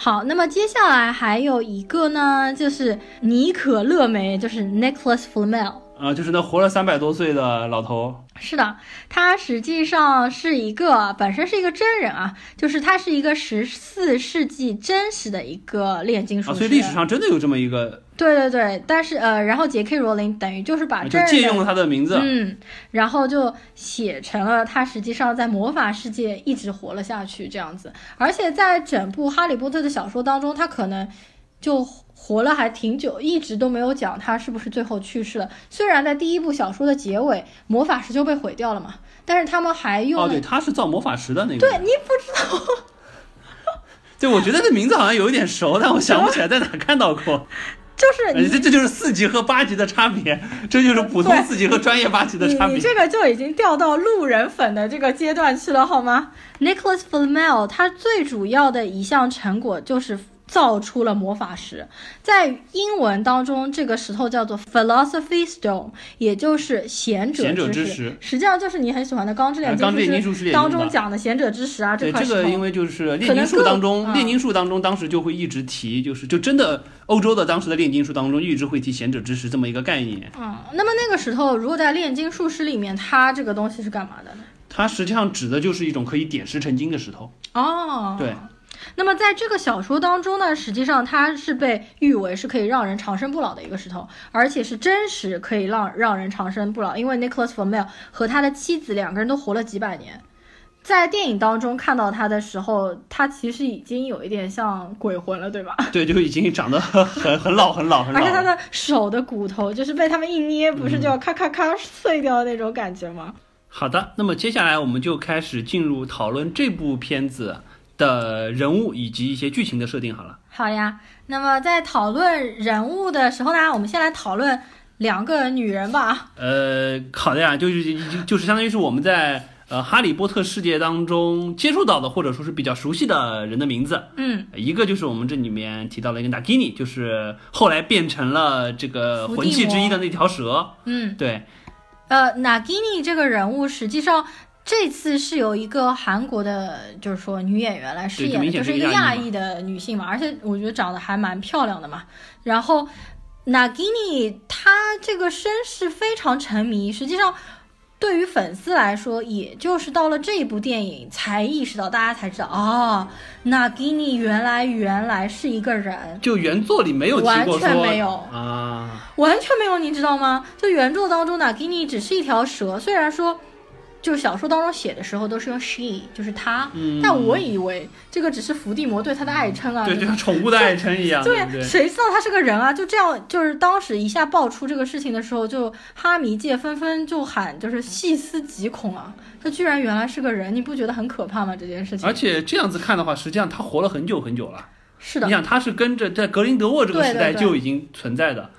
好，那么接下来还有一个呢，就是尼可勒梅，就是 Nicholas Flamel。
啊，就是那活了三百多岁的老头。
是的，他实际上是一个本身是一个真人啊，就是他是一个十四世纪真实的一个炼金术
啊，所以历史上真的有这么一个，
对对对，但是呃，然后杰克罗琳等于就是把
就
真人的
借用了他的名字。
嗯，然后就写成了他实际上在魔法世界一直活了下去这样子，而且在整部《哈利波特》的小说当中，他可能就活了还挺久，一直都没有讲他是不是最后去世了。虽然在第一部小说的结尾，魔法石就被毁掉了嘛，但是他们还用
哦，
了、
对，他是造魔法石的那个。
对，你不知道。
对，我觉得这名字好像有一点熟，但我想不起来在哪看到过。
就是
这这就是四级和八级的差别，这就是普通四级和专业八级的差别。
你你这个就已经掉到路人粉的这个阶段去了，好吗？Nicholas Flamel 他最主要的一项成果就是造出了魔法石，在英文当中，这个石头叫做 Philosophy Stone，也就是贤者
贤者
之
之石
实际上就是你很喜欢的《钢之炼
金
术
术师
当中讲的贤者之石啊，
这
块石头。
这个，因为就是炼金术当中，
嗯
炼金术当中当时就会一直提，就是就真的欧洲的当时的炼金术当中一直会提贤者之石这么一个概念。
嗯，那么那个石头如果在炼金术师里面，它这个东西是干嘛的呢？
它实际上指的就是一种可以点石成金的石头。
哦，
对。
那么在这个小说当中呢，实际上它是被誉为是可以让人长生不老的一个石头，而且是真实可以让让人长生不老。因为 Nicholas Flamel 和他的妻子两个人都活了几百年。在电影当中看到他的时候，他其实已经有一点像鬼魂了，对吧？
对，就已经长得很很很老很老很老。
而且他的手的骨头就是被他们一捏，不是就要咔咔咔碎掉的那种感觉吗？
好的，那么接下来我们就开始进入讨论这部片子的人物以及一些剧情的设定好了。
好呀，那么在讨论人物的时候呢，我们先来讨论两个女人吧。
呃，好的呀，就是就就是相当于是我们在呃哈利波特世界当中接触到的或者说是比较熟悉的人的名字。
嗯，
一个就是我们这里面提到了一个 Nagini，就是后来变成了这个魂器之一的那条蛇。
嗯，
对，
呃，Nagini 这个人物实际上。这次是由一个韩国的，就是说女演员来饰演就是是一个
个亚裔
的女性嘛，而且我觉得长得还蛮漂亮的嘛。然后 Nagini 她这个身世非常沉迷，实际上对于粉丝来说，也就是到了这一部电影才意识到，大家才知道哦、那 Nagini 原来原来是一个人，
就原作里没有
完全没有
啊，
完全没有，你知道吗？就原作当中，Nagini 只是一条蛇，虽然说。就是小说当中写的时候都是用 she，就是她，
嗯
但我以为这个只是伏地魔对她的爱称啊，
对，
对
就像宠物的爱称一样，对？
谁知道他是个人啊？就这样，就是当时一下爆出这个事情的时候，就哈迷界纷纷就喊，就是细思极恐啊！他居然原来是个人，你不觉得很可怕吗？这件事情
而，且这样子看的话，实际上他活了很久很久了。
是的
你，想，他是跟着在格林德沃这个时代就已经存在的。
对。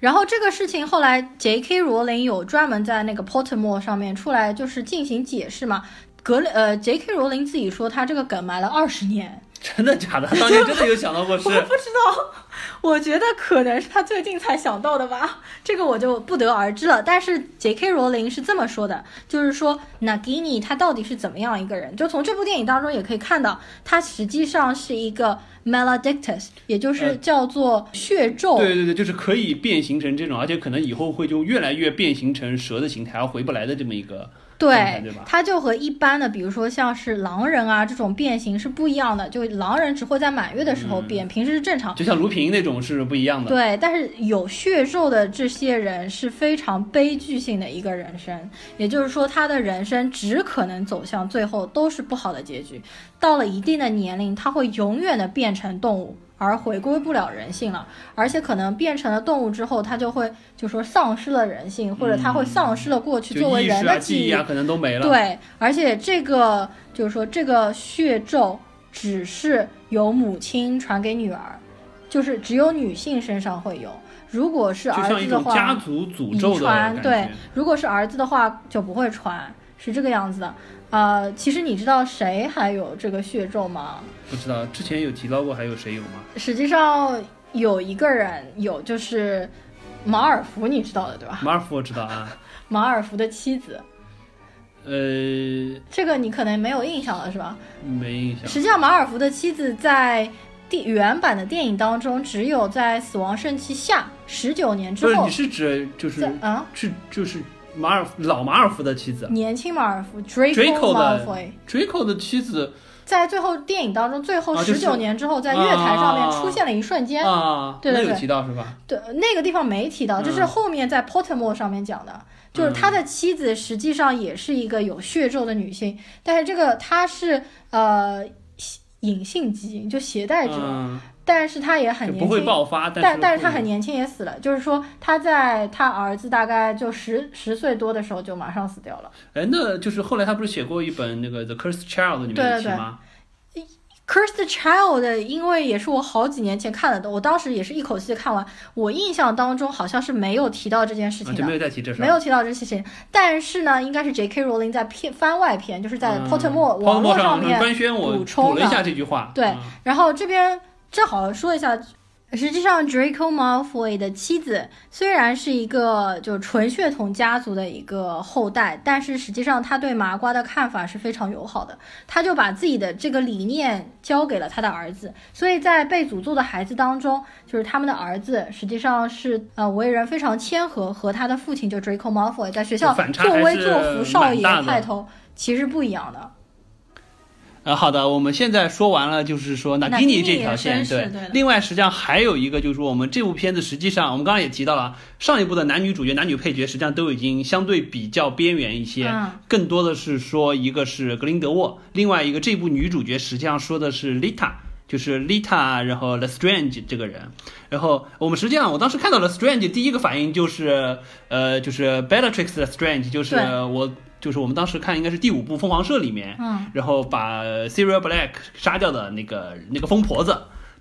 然后这个事情后来 J.K. 罗琳有专门在那个 Pottermore 上面出来，就是进行解释嘛。格林呃，J.K. 罗琳自己说他这个梗埋了二十年，
真的假的？当年真的有想到过是？
我不知道，我觉得可能是他最近才想到的吧，这个我就不得而知了。但是 J.K. 罗琳是这么说的，就是说 Nagini 他到底是怎么样一个人？就从这部电影当中也可以看到，他实际上是一个 Maledictus，也就是叫做血咒。
对对对，就是可以变形成这种，而且可能以后会就越来越变形成蛇的形态，而回不来的这么一个。
对，
对吧？
它就和一般的，比如说像是狼人啊这种变形是不一样的。就狼人只会在满月的时候变，平时是正常。
就像卢平那种是不一样的。
对，但是有血肉的这些人是非常悲剧性的一个人生，也就是说他的人生只可能走向最后都是不好的结局。到了一定的年龄，他会永远的变成动物。而回归不了人性了，而且可能变成了动物之后，它就会就说丧失了人性，或者它会丧失了过去作为人的
记忆
啊，
可能都没了。
对，而且这个就是说，这个血咒只是由母亲传给女儿，就是只有女性身上会有。如果是儿子的话，
家族诅咒
传对，如果是儿子的话就不会传，是这个样子的。呃，其实你知道谁还有这个血咒吗？
不知道，之前有提到过，还有谁有吗？
实际上有一个人有，就是马尔福，你知道的对吧？
马尔福我知道啊。
马尔福的妻子。
呃，
这个你可能没有印象了，是吧？
没印象。
实际上，马尔福的妻子在电原版的电影当中，只有在死亡圣器下十九年之
后。不是，你是指就是
啊？
是就是。马尔老马尔福的妻子，
年轻马尔福，Draco
Malfoy，Draco 的妻子，
在最后电影当中，最后十九年之后，在月台上面出现了一瞬间，
啊，
对对对，
提到是吧？
对，那个地方没提到，就是后面在 Pottermore 上面讲的，就是他的妻子实际上也是一个有血咒的女性，但是这个她是呃隐性基因，就携带者。但是他也很年轻，
不会爆发。
但但是他很年轻也死了，就是说他在他儿子大概就十十岁多的时候就马上死掉了。
哎，那就是后来他不是写过一本那个《The Cursed Child》里面的题吗？
《Cursed Child》因为也是我好几年前看了的，我当时也是一口气看完。我印象当中好像是没有提到这件事情的，
没有再提这事，
没有提到这事情。但是呢，应该是 J.K. Rowling 在片番外篇，就是在 Pottermore 网络
上
面官宣我补充
了一下这句话。
对，然后这边。正好说一下，实际上 Draco Malfoy 的妻子虽然是一个就纯血统家族的一个后代，但是实际上他对麻瓜的看法是非常友好的。他就把自己的这个理念交给了他的儿子，所以在被诅咒的孩子当中，就是他们的儿子实际上是呃为人非常谦和，和他的父亲就 Draco Malfoy 在学校作威作福少爷派头其实不一样的。
呃，好的，我们现在说完了，就是说那吉尼这条线，
对。
另外，实际上还有一个，就是说我们这部片子实际上，我们刚刚也提到了，上一部的男女主角、男女配角实际上都已经相对比较边缘一些，更多的是说一个是格林德沃，另外一个这部女主角实际上说的是丽塔，就是 Lita，然后 The Strange 这个人，然后我们实际上我当时看到了 Strange，第一个反应就是，呃，就是 Bellatrix Strange，就是我。就是我们当时看应该是第五部《凤凰社》里面，
嗯，
然后把 Serial Black 杀掉的那个那个疯婆子。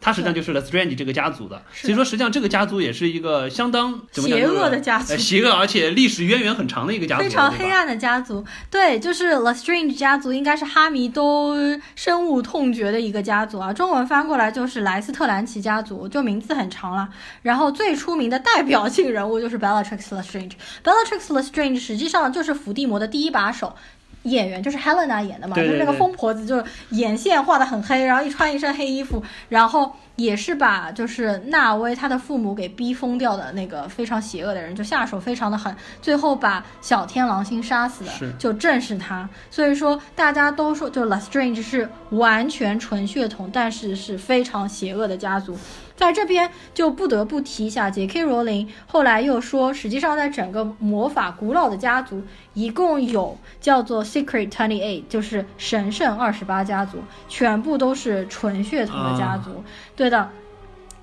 他实际上就是 The Strange 这个家族的，所以说实际上这个家族也是一个相当
邪恶的家族，
邪恶而且历史渊源很长的一个家族，
非常黑暗的家族。对，就是 The Strange 家族，应该是哈迷都深恶痛绝的一个家族啊。中文翻过来就是莱斯特兰奇家族，就名字很长了。然后最出名的代表性人物就是 Bellatrix Lestrange。Bellatrix Lestrange 实际上就是伏地魔的第一把手。演员就是 Helena 演的嘛，就是那个疯婆子，就是眼线画的很黑，然后一穿一身黑衣服，然后也是把就是纳威他的父母给逼疯掉的那个非常邪恶的人，就下手非常的狠，最后把小天狼星杀死的，就正是他。所以说大家都说，就 Lestrange 是完全纯血统，但是是非常邪恶的家族。在这边就不得不提一下，J.K. 罗琳后来又说，实际上在整个魔法古老的家族，一共有叫做 Secret Twenty Eight，就是神圣二十八家族，全部都是纯血统的家族。对的，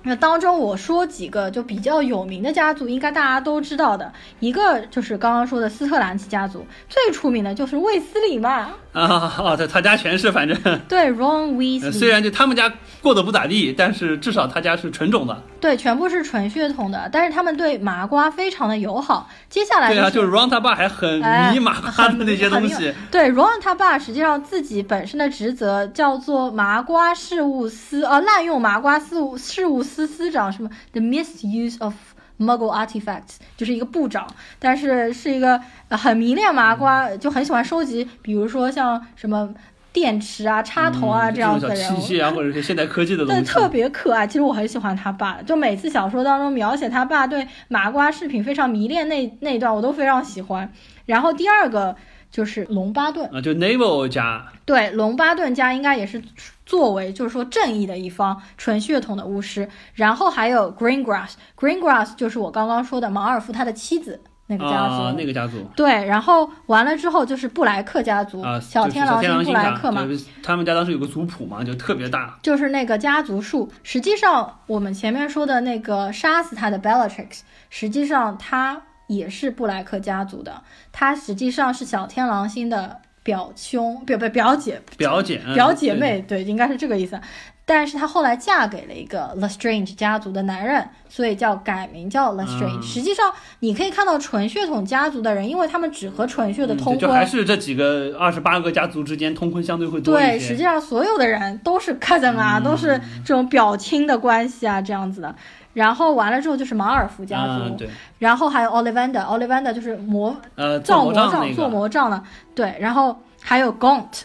那当中我说几个就比较有名的家族，应该大家都知道的，一个就是刚刚说的斯特兰奇家族，最出名的就是卫斯理嘛。
啊哦，对，他家全是，反正
对，Ron
呃
Weasley，
虽然就他们家过得不咋地，但是至少他家是纯种的。
对，全部是纯血统的，但是他们对麻瓜非常的友好。接下来
对啊，
就
就是 Ron 他爸还很
哎
迷麻瓜的那些东
很
西。
对，Ron 他爸实际上自己本身的职责叫做麻瓜事务司，呃，滥用麻瓜事务事务司司长，什么 The misuse of Muggle artifacts，就是一个部长，但是是一个呃很迷恋麻瓜，就很喜欢收集，比如说像什么电池啊、插头啊、
嗯
这样子的人
器械啊，或者是现代科技的东西。
但特别可爱，其实我很喜欢他爸，就每次小说当中描写他爸对麻瓜饰品非常迷恋那那一段，我都非常喜欢。然后第二个就是龙巴顿，
啊，就 Naval 家
对，龙巴顿家应该也是作为就是说正义的一方，纯血统的巫师。然后还有 Greengrass，Greengrass 就是我刚刚说的马尔福他的妻子那个家族。
啊，那个家族
对，然后完了之后就是布莱克家族，
啊，
小天狼星布莱克嘛，
他们家当时有个族谱嘛，就特别大。
就是那个家族树。实际上，我们前面说的那个杀死他的 Bellatrix，实际上他也是布莱克家族的，他实际上是小天狼星的表兄，表表表姐，
表姐，嗯
表姐妹，对，应该是这个意思。但是她后来嫁给了一个 Lestrange 家族的男人，所以叫改名叫 Lestrange。
嗯
实际上，你可以看到纯血统家族的人，因为他们只和纯血的
嗯
通婚，
对就还是这几个二十八个家族之间通婚相对会多一
对，实际上所有的人都是 cousin 啊，
嗯
都是这种表亲的关系啊，这样子的。然后完了之后就是马尔福家族，
嗯，对，
然后还有 Ollivander，Ollivander 就是魔
呃，
造
魔
杖、做
那个，
魔杖的，对。然后还有 Gaunt，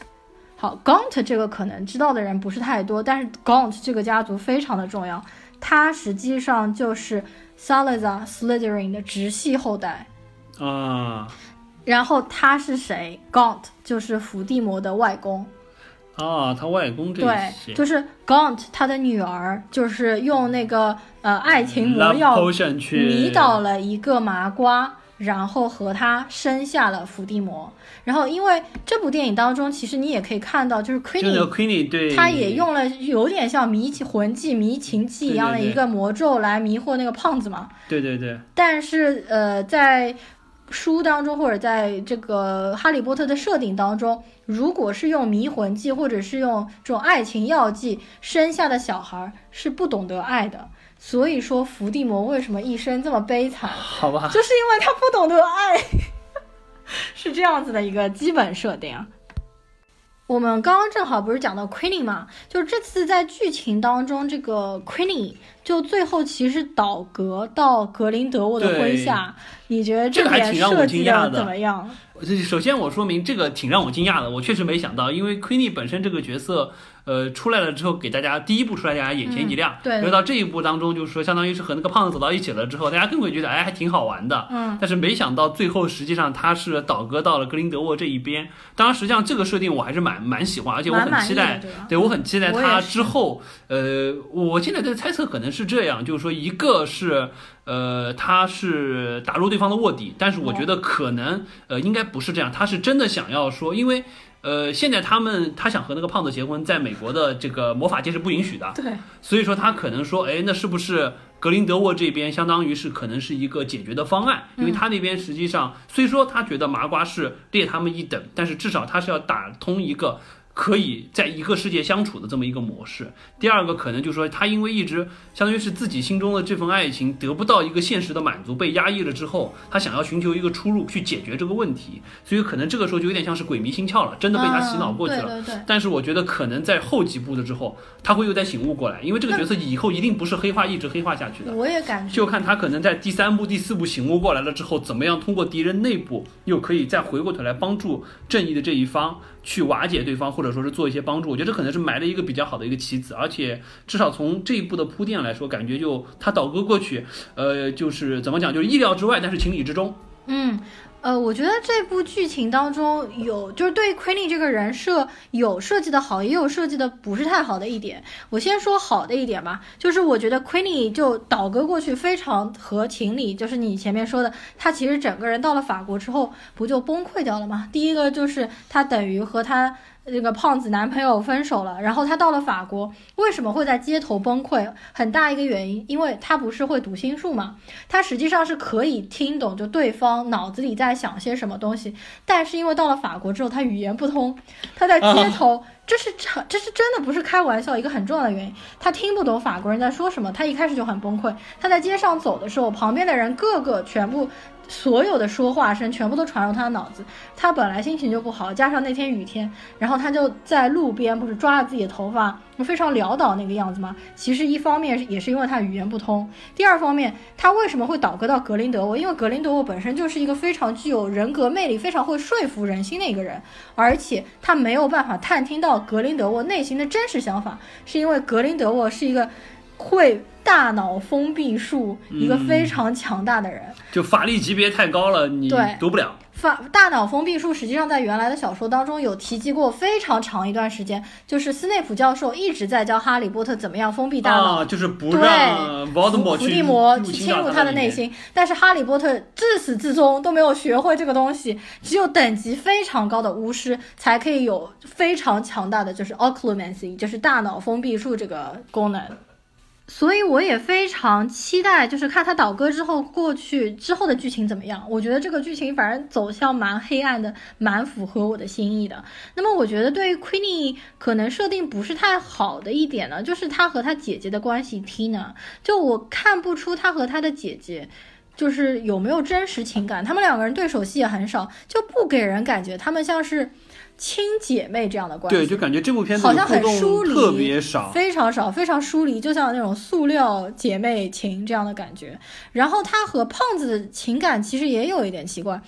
好，Gaunt 这个可能知道的人不是太多，但是 Gaunt 这个家族非常的重要，他实际上就是 Salazar Slytherin 的直系后代。
啊
然后他是谁？Gaunt 就是伏地魔的外公。
啊，他外公这
对，
些
就是 Gaunt 他的女儿，就是用那个呃爱情魔药迷倒了一个麻瓜，然后和他生下了伏地魔。然后因为这部电影当中，其实你也可以看到，就是 Queenie。
Queenie 对，
他也用了有点像迷情魂技、迷情技一样的一个魔咒来迷惑那个胖子嘛。
对对对，
但是呃，在书当中或者在这个哈利波特的设定当中，如果是用迷魂剂或者是用这种爱情药剂生下的小孩是不懂得爱的。所以说伏地魔为什么一生这么悲惨，
好吧，
就是因为他不懂得爱，是这样子的一个基本设定啊。我们刚刚正好不是讲到 Queenie 嘛，就是这次在剧情当中，这个 Queenie 就最后其实倒戈到格林德沃的麾下，你觉得
这个还
点
挺让我
设计
惊讶的
怎么样？
首先我说明这个挺让我惊讶的，我确实没想到，因为 Queenie 本身这个角色，呃，出来了之后给大家第一部出来，大家眼前一亮，
嗯对。
然后到这一步当中，就是说相当于是和那个胖子走到一起了之后，大家更会觉得哎还挺好玩的，
嗯，
但是没想到最后实际上他是倒戈到了格林德沃这一边，当然实际上这个设定我还是蛮蛮喜欢，而且我很期待，
对
我很期待他之后，呃，我现在的猜测可能是这样，就是说一个是。呃，他是打入对方的卧底，但是我觉得可能，呃，应该不是这样，他是真的想要说，因为，呃，现在他们他想和那个胖子结婚，在美国的这个魔法界是不允许的，
对，
所以说他可能说，哎，那是不是格林德沃这边相当于是可能是一个解决的方案？因为他那边实际上虽说他觉得麻瓜是列他们一等，但是至少他是要打通一个。可以在一个世界相处的这么一个模式。第二个可能就是说，他因为一直相当于是自己心中的这份爱情得不到一个现实的满足，被压抑了之后，他想要寻求一个出路去解决这个问题，所以可能这个时候就有点像是鬼迷心窍了，真的被他洗脑过去了。
嗯、对对对。
但是我觉得可能在后几部的之后，他会又再醒悟过来，因为这个角色以后一定不是黑化一直黑化下去的。
我也感觉，
就看他可能在第三部、第四部醒悟过来了之后，怎么样通过敌人内部又可以再回过头来帮助正义的这一方去瓦解对方，或者说是做一些帮助。我觉得这可能是埋了一个比较好的一个棋子，而且至少从这一步的铺垫来说，感觉就他倒戈过去，呃，就是怎么讲，就是意料之外，但是情理之中。
嗯。呃，我觉得这部剧情当中有，就是对 Queenie 这个人设有设计的好，也有设计的不是太好的一点。我先说好的一点吧，就是我觉得 Queenie 就倒戈过去非常合情理，就是你前面说的，他其实整个人到了法国之后不就崩溃掉了吗？第一个就是他等于和他这个胖子男朋友分手了，然后他到了法国，为什么会在街头崩溃？很大一个原因，因为他不是会读心术嘛，他实际上是可以听懂就对方脑子里在想些什么东西，但是因为到了法国之后，他语言不通，他在街头，这是这这是真的不是开玩笑，一个很重要的原因，他听不懂法国人在说什么，他一开始就很崩溃，他在街上走的时候，旁边的人个个全部。所有的说话声全部都传入他的脑子，他本来心情就不好，加上那天雨天，然后他就在路边不是抓着自己的头发，非常潦倒那个样子吗？其实一方面也是因为他语言不通，第二方面他为什么会倒戈到格林德沃？因为格林德沃本身就是一个非常具有人格魅力、非常会说服人心的一个人，而且他没有办法探听到格林德沃内心的真实想法，是因为格林德沃是一个会。大脑封闭术，一个非常强大的人，
就法力级别太高了，你读不了。
法大脑封闭术实际上在原来的小说当中有提及过，非常长一段时间，就是斯内普教授一直在教哈利波特怎么样封闭大脑，
就是不让伏
地魔
去
侵入他的内心。但是哈利波特自始至终都没有学会这个东西，只有等级非常高的巫师才可以有非常强大的就是 occlumency，就是大脑封闭术这个功能。所以我也非常期待，就是看他倒戈之后过去之后的剧情怎么样。我觉得这个剧情反正走向蛮黑暗的，蛮符合我的心意的。那么我觉得对于 Queenie 可能设定不是太好的一点呢，就是他和他姐姐的关系 Tina，就我看不出他和他的姐姐就是有没有真实情感。他们两个人对手戏也很少，就不给人感觉他们像是。亲姐妹这样的关系，
对，就感觉这部片子
好像很疏离，
特别少，
非常少，非常疏离，就像那种塑料姐妹情这样的感觉。然后他和胖子的情感其实也有一点奇怪，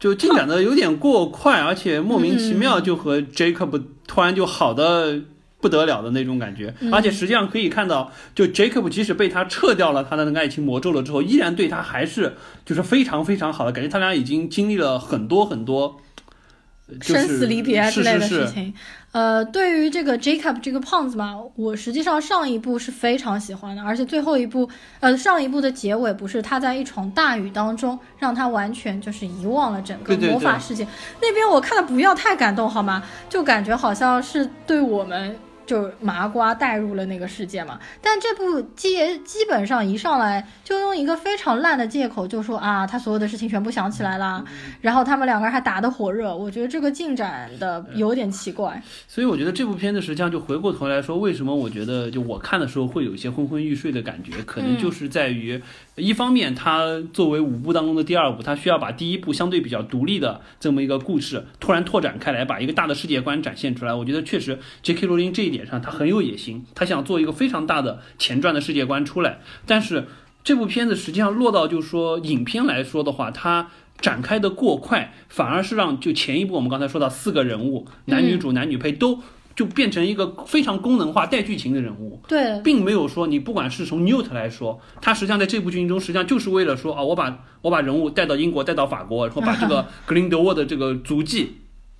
就进展的有点过快，而且莫名其妙就和 Jacob 突然就好的不得了的那种感觉。而且实际上可以看到，就 Jacob 即使被他撤掉了他的那个爱情魔咒了之后，依然对他还是就是非常非常好的，感觉他俩已经经历了很多很多。
生死离别啊之类的
事
情，呃，对于这个 Jacob 这个胖子嘛，我实际上上一部是非常喜欢的，而且最后一部，呃，上一部的结尾不是他在一场大雨当中，让他完全就是遗忘了整个魔法世界，那边我看的不要太感动好吗？就感觉好像是对我们。就是麻瓜带入了那个世界嘛，但这部基基本上一上来就用一个非常烂的借口，就说啊，他所有的事情全部想起来了，然后他们两个人还打得火热，我觉得这个进展的有点奇怪。
所以我觉得这部片子实际上就回过头来说，为什么我觉得就我看的时候会有一些昏昏欲睡的感觉，可能就是在于。一方面，它作为五部当中的第二部，它需要把第一部相对比较独立的这么一个故事突然拓展开来，把一个大的世界观展现出来。我觉得确实，J.K. 罗琳这一点上他很有野心，他想做一个非常大的前传的世界观出来。但是这部片子实际上落到就是说影片来说的话，它展开的过快，反而是让就前一部我们刚才说到四个人物，男女主、男女配都。就变成一个非常功能化带剧情的人物，
对，
并没有说你不管是从 Newt 来说，他实际上在这部剧情中，实际上就是为了说啊，我把我把人物带到英国，带到法国，然后把这个格林德沃的这个足迹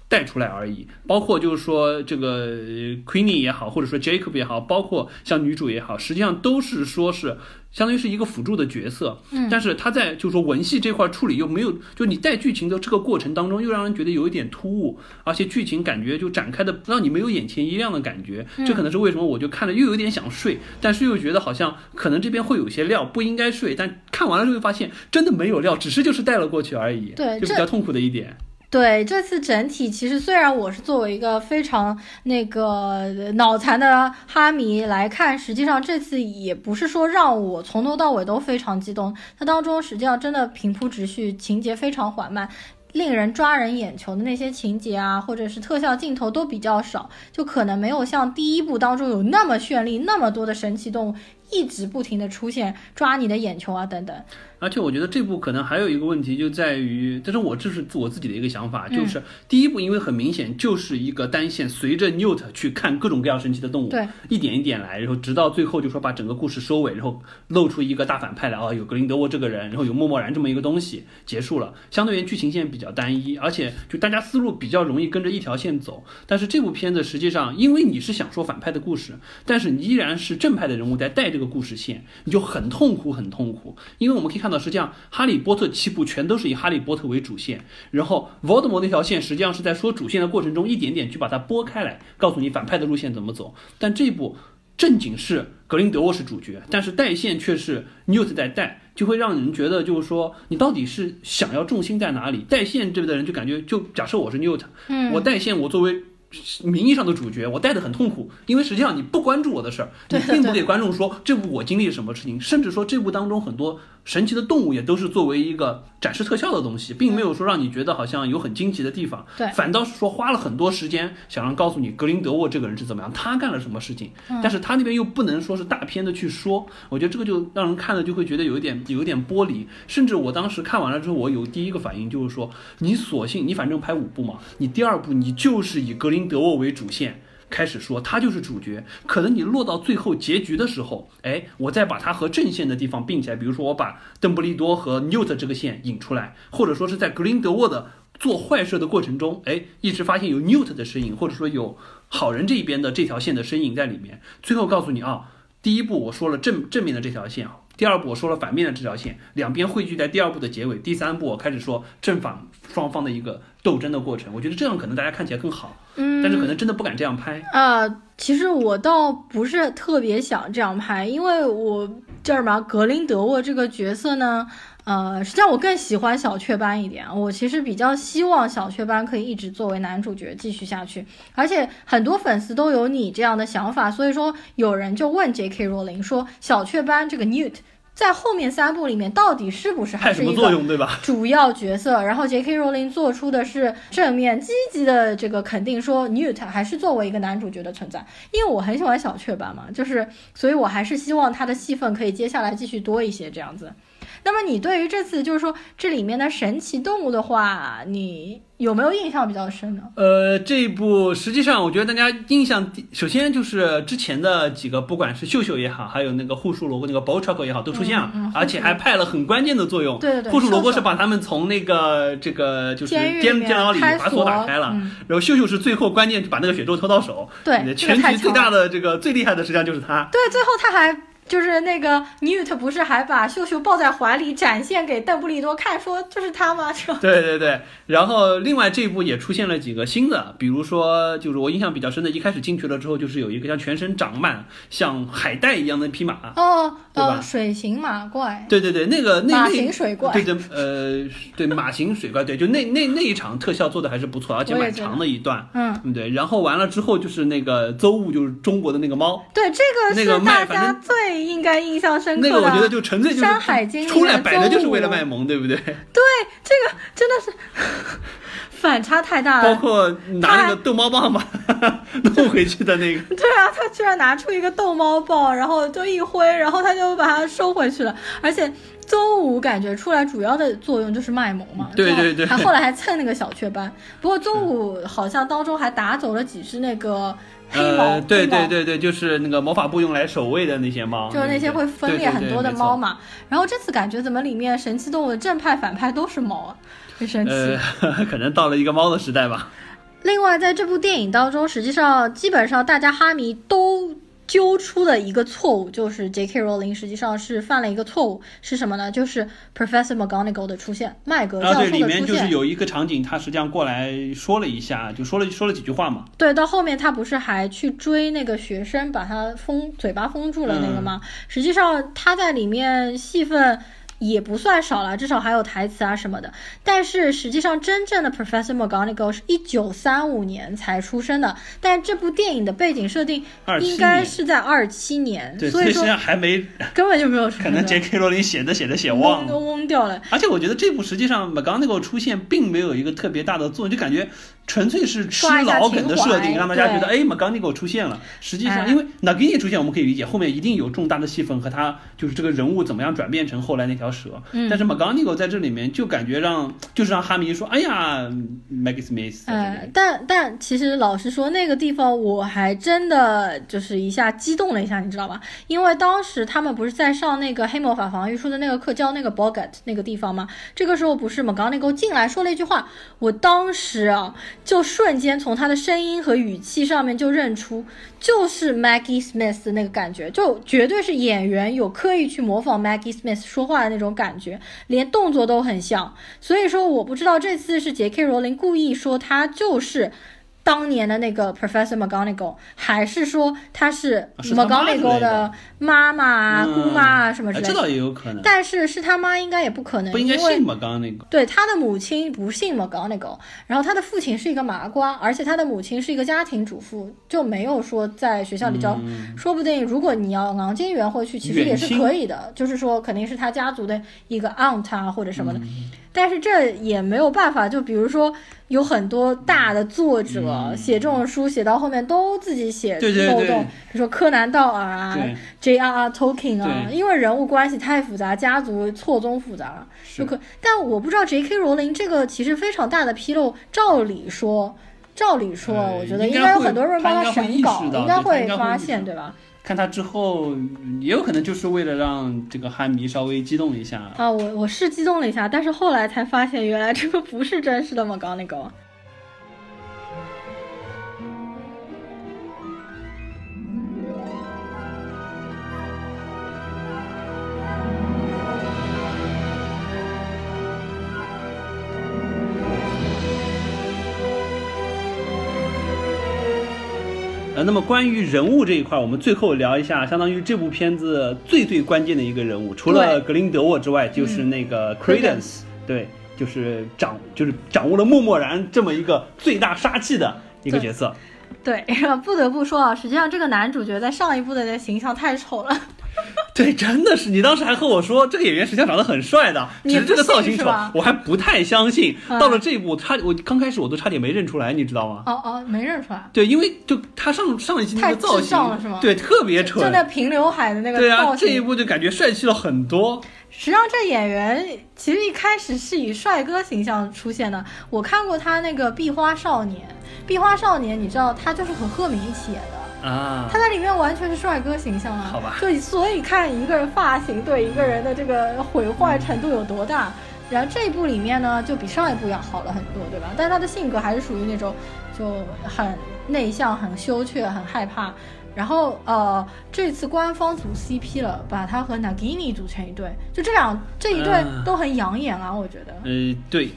带出来而已。包括就是说这个 Queenie 也好，或者说 Jacob 也好，包括像女主也好，实际上都是说是。相当于是一个辅助的角色，嗯，但是他在就是说文戏这块处理又没有，就你带剧情的这个过程当中，又让人觉得有一点突兀，而且剧情感觉就展开的让你没有眼前一亮的感觉，这可能是为什么我就看了又有点想睡，但是又觉得好像可能这边会有些料，不应该睡，但看完了之后发现真的没有料，只是就是带了过去而已，
对，
就比较痛苦的一点。
对这次整体，其实虽然我是作为一个非常那个脑残的哈迷来看，实际上这次也不是说让我从头到尾都非常激动。它当中实际上真的平铺直叙，情节非常缓慢，令人抓人眼球的那些情节啊，或者是特效镜头都比较少，就可能没有像第一部当中有那么绚丽，那么多的神奇动物一直不停的出现，抓你的眼球啊等等。
而且我觉得这部可能还有一个问题，就在于，这是我这是我自己的一个想法，就是第一部因为很明显就是一个单线，随着 Newt 去看各种各样神奇的动物，
对，
一点一点来，然后直到最后就说把整个故事收尾，然后露出一个大反派来啊，有格林德沃这个人，然后有默默然这么一个东西结束了，相对于剧情线比较。较单一，而且就大家思路比较容易跟着一条线走。但是这部片子实际上，因为你是想说反派的故事，但是你依然是正派的人物在带这个故事线，你就很痛苦，很痛苦。因为我们可以看到，实际上《哈利波特》七部全都是以哈利波特为主线，然后 Voldemort 那条线实际上是在说主线的过程中，一点点去把它拨开来，告诉你反派的路线怎么走。但这部正经是格林德沃是主角，但是带线却是 Newt 在带，就会让人觉得就是说你到底是想要重心在哪里？带线这边的人就感觉，就假设我是 Newt，
嗯
我带线，我作为。名义上的主角，我带的很痛苦，因为实际上你不关注我的事儿，你并不给观众说这部我经历了什么事情，甚至说这部当中很多神奇的动物也都是作为一个展示特效的东西，并没有说让你觉得好像有很惊奇的地方，
对。
反倒是说花了很多时间想让告诉你格林德沃这个人是怎么样，他干了什么事情，但是他那边又不能说是大片的去说，我觉得这个就让人看了就会觉得有一点有一点剥离，甚至我当时看完了之后，我有第一个反应就是说，你索性你反正拍五部嘛，你第二部你就是以格林德沃为主线。开始说他就是主角，可能你落到最后结局的时候，哎，我再把他和正线的地方并起来，比如说我把邓布利多和 Newt 这个线引出来，或者说是在格林德沃的做坏事的过程中，哎，一直发现有 Newt 的身影，或者说有好人这一边的这条线的身影在里面，最后告诉你啊，第一步我说了正正面的这条线啊。第二步我说了反面的这条线，两边汇聚在第二步的结尾。第三步我开始说正反双方的一个斗争的过程。我觉得这样可能大家看起来更好，
嗯，
但是可能真的不敢这样拍。
呃，其实我倒不是特别想这样拍，因为我叫什么格林德沃这个角色呢，呃，实际上我更喜欢小雀斑一点。我其实比较希望小雀斑可以一直作为男主角继续下去，而且很多粉丝都有你这样的想法，所以说有人就问 J.K. 罗琳说，小雀斑这个 Newt 在后面三部里面到底是不是还
派什么
是一个
作用对吧？
主要角色，然后 J.K. 罗琳做出的是正面积极的这个肯定，说 Newt 还是作为一个男主角的存在。因为我很喜欢小雀斑嘛，就是所以我还是希望他的戏份可以接下来继续多一些这样子。那么你对于这次就是说这里面的神奇动物的话，你有没有印象比较深呢？
呃，这一部实际上我觉得大家印象，首先就是之前的几个，不管是秀秀也好，还有那个护树萝卜那个 b o c h o c o 也好，都出现了，
嗯嗯
而且还派了很关键的作用。
对对对
护树萝卜是把他们从那个这个就是
监
监监牢里把锁打开了，
嗯
然后秀秀是最后关键就把那个血咒偷到手。
对这个
全局最大的这个最厉害的实际上就是他。
对，最后他还。就是那个 Newt 不是还把秀秀抱在怀里，展现给邓布利多看，说就是他吗？
对对对，然后另外这一部也出现了几个新的，比如说就是我印象比较深的，一开始进去了之后，就是有一个像全身长满像海带一样的匹马。
哦，
对吧？
呃，水形马怪，
对对对，那个那
马
那
形水怪。
对对呃对马形水怪，对，就那那那一场特效做的还是不错，而且蛮长的一段。
嗯，
嗯对，然后完了之后就是那个邹物，就是中国的那个猫，
对，这个
那个
是大
卖
家最应该印象深刻的。
那个我觉得就纯粹就是
山海经
出来
面
摆的就是为了卖萌，对不对？
对，这个真的是 反差太大了。
包括拿那个逗猫棒把它 弄回去的那个。
对啊，他居然拿出一个逗猫棒，然后就一挥，然后他就把它收回去了。而且邹武感觉出来主要的作用就是卖萌嘛，
对对对
他后来还蹭那个小雀斑。不过邹武好像当中还打走了几只那个黑猫，
呃，对对对对，就是那个魔法部用来守卫的那些猫，
就是那些会分裂很多的猫
嘛。
嘛。然后这次感觉怎么里面神奇动物的正派反派都是猫啊，很神奇。
呃，可能到了一个猫的时代吧。
另外，在这部电影当中，实际上基本上大家哈迷都揪出的一个错误，就是 J.K. 罗琳实际上是犯了一个错误，是什么呢？就是 Professor McGonagall 的出现，麦格教授
里
的出现。
面就是有一个场景，他实际上过来说了一下，就说了说了几句话嘛。
对，到后面他不是还去追那个学生，把他封嘴巴封住了那个吗？实际上他在里面戏份。也不算少了，至少还有台词啊什么的。但是实际上，真正的 Professor McGonagall 是一九三五年才出生的，但这部电影的背景设定应该是在二七年，
对，
所以说
还没，
根本就没有。
可能 J.K. 罗琳写着写着写忘
了都
了。
懵掉了。
而且我觉得这部实际上 McGonagall 出现并没有一个特别大的作用，就感觉纯粹是吃老梗的设定，让大家觉得
对
哎 m a g a n i g o 出现了。实际上，
哎
因为 Nagini 出现，我们可以理解后面一定有重大的戏份和他就是这个人物怎么样转变成后来那条蛇。
嗯
但是 m a g a n i g o 在这里面就感觉让就是让哈迷说，哎呀，Maggie Smith
哎，但但其实老实说，那个地方我还真的就是一下激动了一下，你知道吧？因为当时他们不是在上那个黑魔法防御术的那个课，教那个 Bogat 那个地方吗？这个时候不是 McGonagall 进来说了一句话，我当时啊就瞬间从他的声音和语气上面就认出，就是 Maggie Smith 的那个感觉，就绝对是演员有刻意去模仿 Maggie Smith 说话的那种感觉，连动作都很像。所以说，我不知道这次是杰克罗琳故意说他就是当年的那个 Professor McGonagall，还是说他是 McGonagall
的。
的妈妈啊、
嗯。
姑妈啊什么之类的？
哎这倒也有可能，
但是是他妈应该也不可能，
不应该
因为
信 m a g a n i g o
对，他的母亲不姓 McGonagall，然后他的父亲是一个麻瓜，而且他的母亲是一个家庭主妇，就没有说在学校里教。说不定如果你要昂金元回去，其实也是可以的，就是说肯定是他家族的一个 aunt 啊或者什么的。
嗯
但是这也没有办法，就比如说有很多大的作者、写这种书写到后面都自己写漏洞，比如说柯南道尔啊、J.R.R. Tolkien 啊，因为人物关系太复杂，家族错综复杂了，就可。但我不知道 J.K. 罗琳这个其实非常大的纰漏，照理说。照理说，
呃
我觉得
应该
有很多人帮
他
审稿，应该
会
发现，对吧？
看他之后，也有可能就是为了让这个憨迷稍微激动一下。
啊，我我是激动了一下，但是后来才发现，原来这个不是真实的嘛。
刚那个。那么关于人物这一块，我们最后聊一下，相当于这部片子最最关键的一个人物，除了格林德沃之外，就是那个 Credence，、对，就是掌就是掌握了默默然这么一个最大杀器的一个角色。
对，不得不说啊，实际上这个男主角在上一部的那形象太丑了。
对，真的是，你当时还和我说这个演员实际上长得很帅的，只
你
是这个造型丑，我还不太相信。
嗯
到了这一步，他我刚开始我都差点没认出来，你知道吗？
哦哦，没认出来，
对，因为就他上上一期那个造型
了是吗，
对，特别丑
就。那平刘海的那个
对啊，这一步就感觉帅气了很多。
实际上，这演员其实一开始是以帅哥形象出现的。我看过他那个《壁花少年》，《壁花少年》你知道他就是和赫敏一起演的。
啊
他，在里面完全是帅哥形象啊，
好吧
就所以看一个人发型对一个人的这个毁坏程度有多大。然后这一部里面呢，就比上一部要好了很多，对吧？但他的性格还是属于那种就很内向、很羞怯、很害怕。然后呃，这次官方组 CP 了，把他和 Nagini 组成一对，就这两这一对
嗯
都很养眼啊，我觉得。
呃，对，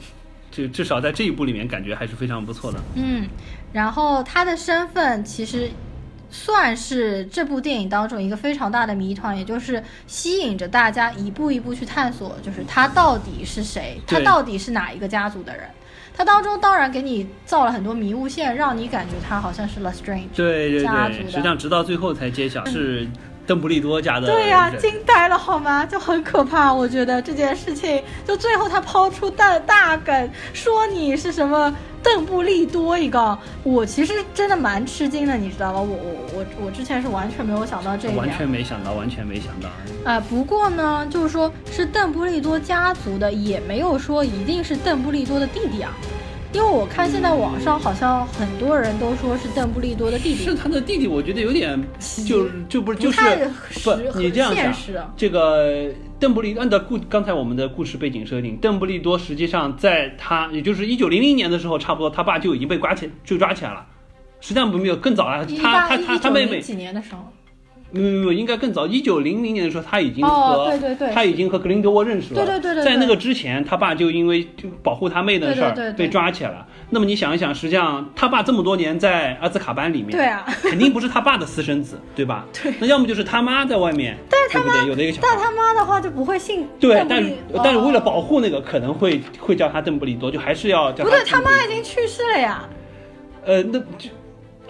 就至少在这一部里面感觉还是非常不错的。
嗯，然后他的身份其实算是这部电影当中一个非常大的谜团，也就是吸引着大家一步一步去探索，就是他到底是谁，他到底是哪一个家族的人。他当中当然给你造了很多迷雾线，让你感觉他好像是 Lestrange。
对对对，
家族的
实际上直到最后才揭晓是邓布利多家的
对呀、
人
惊呆了好吗？就很可怕，我觉得这件事情，就最后他抛出大大梗，说你是什么邓布利多一个，我其实真的蛮吃惊的，你知道吗？我我我我之前是完全没有想到这一点完。
全没想到，完全没想到。
啊、不过呢，就是说是邓布利多家族的，也没有说一定是邓布利多的弟弟啊。因为我看现在网上好像很多人都说是邓布利多的弟弟。
是，他的弟弟，我觉得有点就就不是就是
不
你这样想这个邓布利按照故刚才我们的故事背景设定，邓布利多实际上在他也就是一九零零年的时候，差不多他爸就已经被抓起就抓起来了。实际上没有更早了，他他他他妹妹
几年的时候，
没有没有，应该更早。一九零零年的时候，他已经和、
哦对对对
他已经和格林德沃认识了。
对对对对对
在那个之前，他爸就因为就保护他妹的事被抓起来了。那么你想一想，实际上他爸这么多年在阿兹卡班里面，
对啊，
肯定不是他爸的私生子，对吧？
对
那要么就是他妈在外面，但是他妈有的一个小孩。
但他妈的话就不会信
对但是
利
但是为了
哦
保护那个，可能会会叫他邓布利多，就还是要叫
不对，他妈已经去世了呀。
呃，那就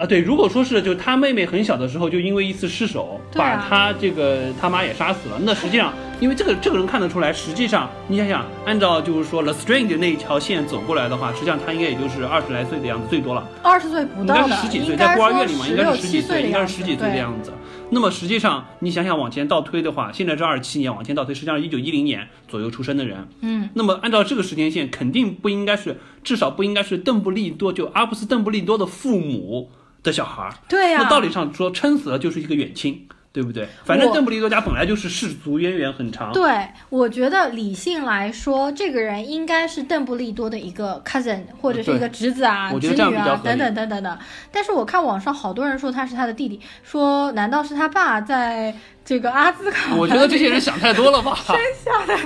啊，对，如果说是就他妹妹很小的时候就因为一次失手
啊
把他这个他妈也杀死了，那实际上 因为这个这个人看得出来，实际上你想想，按照就是说 The Strange 那一条线走过来的话，实际上他应该也就是二十来岁的样子，最多了。
二十岁不
应
到的，
该是十几岁，在孤儿院里嘛，应该是十几
岁
应该是十几岁的样子。那么实际上，你想想往前倒推的话，现在是二十七年，往前倒推，实际上一九一零年左右出生的人。
嗯，
那么按照这个时间线，肯定不应该是，至少不应该是邓布利多，就阿布斯邓布利多的父母的小孩儿。
对呀、
那道理上说，撑死了就是一个远亲，对不对？反正邓布利多家本来就是氏族渊源很长。
对，我觉得理性来说，这个人应该是邓布利多的一个 cousin 或者是一个侄子啊、侄女啊等等等等的。但是我看网上好多人说他是他的弟弟，说难道是他爸在这个阿兹卡？
我觉得这些人想太多了吧。
生下来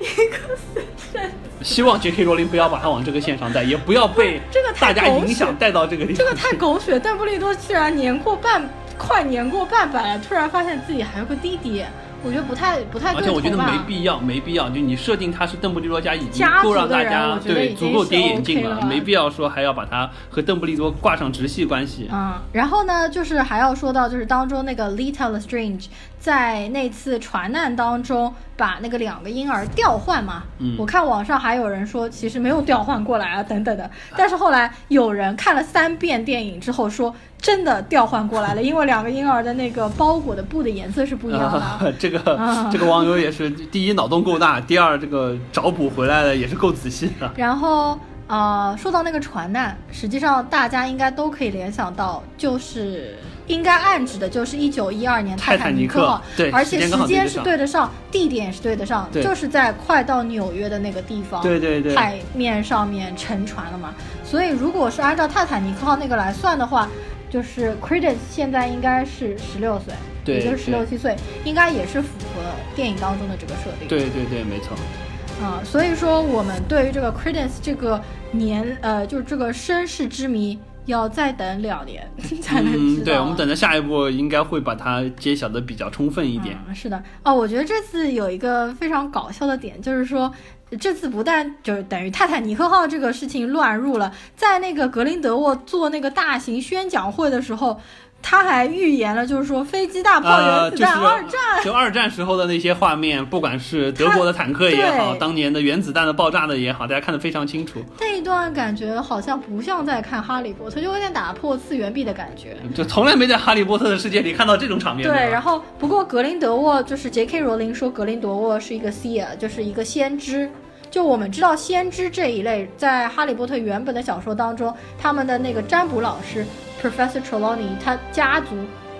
一个死神，
希望 J.K. 罗琳不要把他往这个线上带，也不要被
这个
大家影响带到这个地方。
这个太狗血！邓布利多居然年过半，快年过半百了，突然发现自己还有个弟弟，我觉得不太不太
而且我觉得没必要，没必要。就你设定他是邓布利多家已经够让大家对足够跌眼镜了，
了
没必要说还要把他和邓布利多挂上直系关系。
嗯，然后呢，就是还要说到，就是当中那个 Lita Lestrange 在那次船难当中把那个两个婴儿调换嘛。
嗯
我看网上还有人说其实没有调换过来啊，等等的。但是后来有人看了三遍电影之后说，真的调换过来了，因为两个婴儿的那个包裹的布的颜色是不一样的。
啊，这个、
啊
这个网友也是，第一脑洞够大，第二这个找补回来的也是够仔细的。
然后呃，说到那个船难，实际上大家应该都可以联想到，就是应该暗指的就是一九一二年
泰
坦
坦尼克
克号，
对
而且
时间
是
对得上
地点也是对得上，就是在快到纽约的那个地方，
对对对
海面上面沉船了嘛。所以如果是按照泰坦尼克号那个来算的话，就是 Credence 现在应该是十六岁，
对
也就是十六七岁，应该也是符合电影当中的这个设定。
对对对，没错。
啊、所以说我们对于这个 Credence 这个年呃，就是这个身世之谜，要再等两年 才能知
嗯，
道。
对，我们等着下一步应该会把它揭晓的比较充分一点。
嗯，是的哦，我觉得这次有一个非常搞笑的点，就是说。这次不但就是等于泰坦尼克号这个事情乱入了，在那个格林德沃做那个大型宣讲会的时候，他还预言了，就是说飞机、大炮、
呃，
原子弹、
就是
二战。
就二战时候的那些画面，不管是德国的坦克也好，当年的原子弹的爆炸的也好，大家看得非常清楚。
那一段感觉好像不像在看《哈利波特》，就有点打破次元壁的感觉。
就从来没在哈利波特的世界里看到这种场面。
对，然后不过格林德沃就是 J.K. 罗琳说格林德沃是一个 seer，就是一个先知。就我们知道先知这一类，在哈利波特原本的小说当中，他们的那个占卜老师 Professor Trelawney，他家族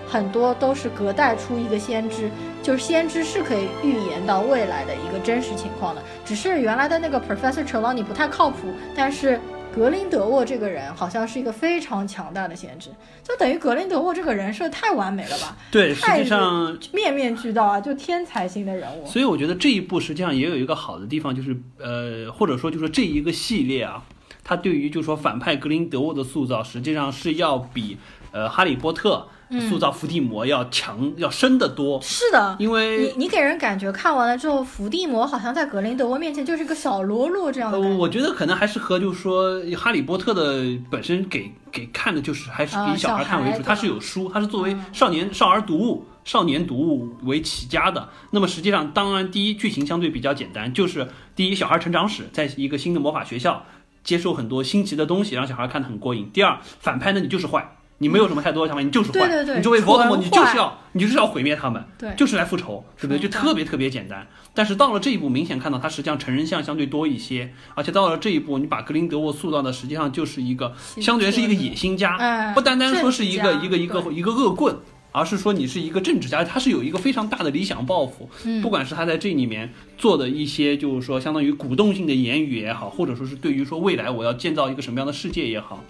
很多都是隔代出一个先知，就是先知是可以预言到未来的一个真实情况的。只是原来的那个 Professor Trelawney 不太靠谱，但是格林德沃这个人好像是一个非常强大的先知，就等于格林德沃这个人设太完美了吧？
对，实
太
际上，
面面俱到啊，就天才型的人物。
所以我觉得这一部实际上也有一个好的地方，就是呃，或者说就是这一个系列啊，它对于就是说反派格林德沃的塑造，实际上是要比呃哈利波特塑造伏地魔要强、要深得多。
是的，
因为
你你给人感觉看完了之后，伏地魔好像在格林德沃面前就是个小喽啰这样的
呃，我觉得可能还是和就是说《哈利波特》的本身给给看的就是还是
啊
以小孩看为主，它是有书，它是作为
嗯
少年少儿读物、少年读物为起家的。那么实际上，当然第一剧情相对比较简单，就是第一小孩成长史，在一个新的魔法学校接受很多新奇的东西，让小孩看得很过瘾。第二，反派呢你就是坏。你没有什么太多的想法，你就是坏。
对对对
你作为 Voldemort，你就是要你就是要毁灭他们，
对
就是来复仇，对不对？就特别特别简单。但是到了这一步，明显看到他实际上成人像相对多一些，而且到了这一步，你把格林德沃塑造的实际上就是一个相对是一个野心家，
哎
不单单说是一个一个一个一个恶棍。而是说你是一个政治家，他是有一个非常大的理想抱负，
嗯
不管是他在这里面做的一些，就是说相当于鼓动性的言语也好，或者说是对于说未来我要建造一个什么样的世界也好，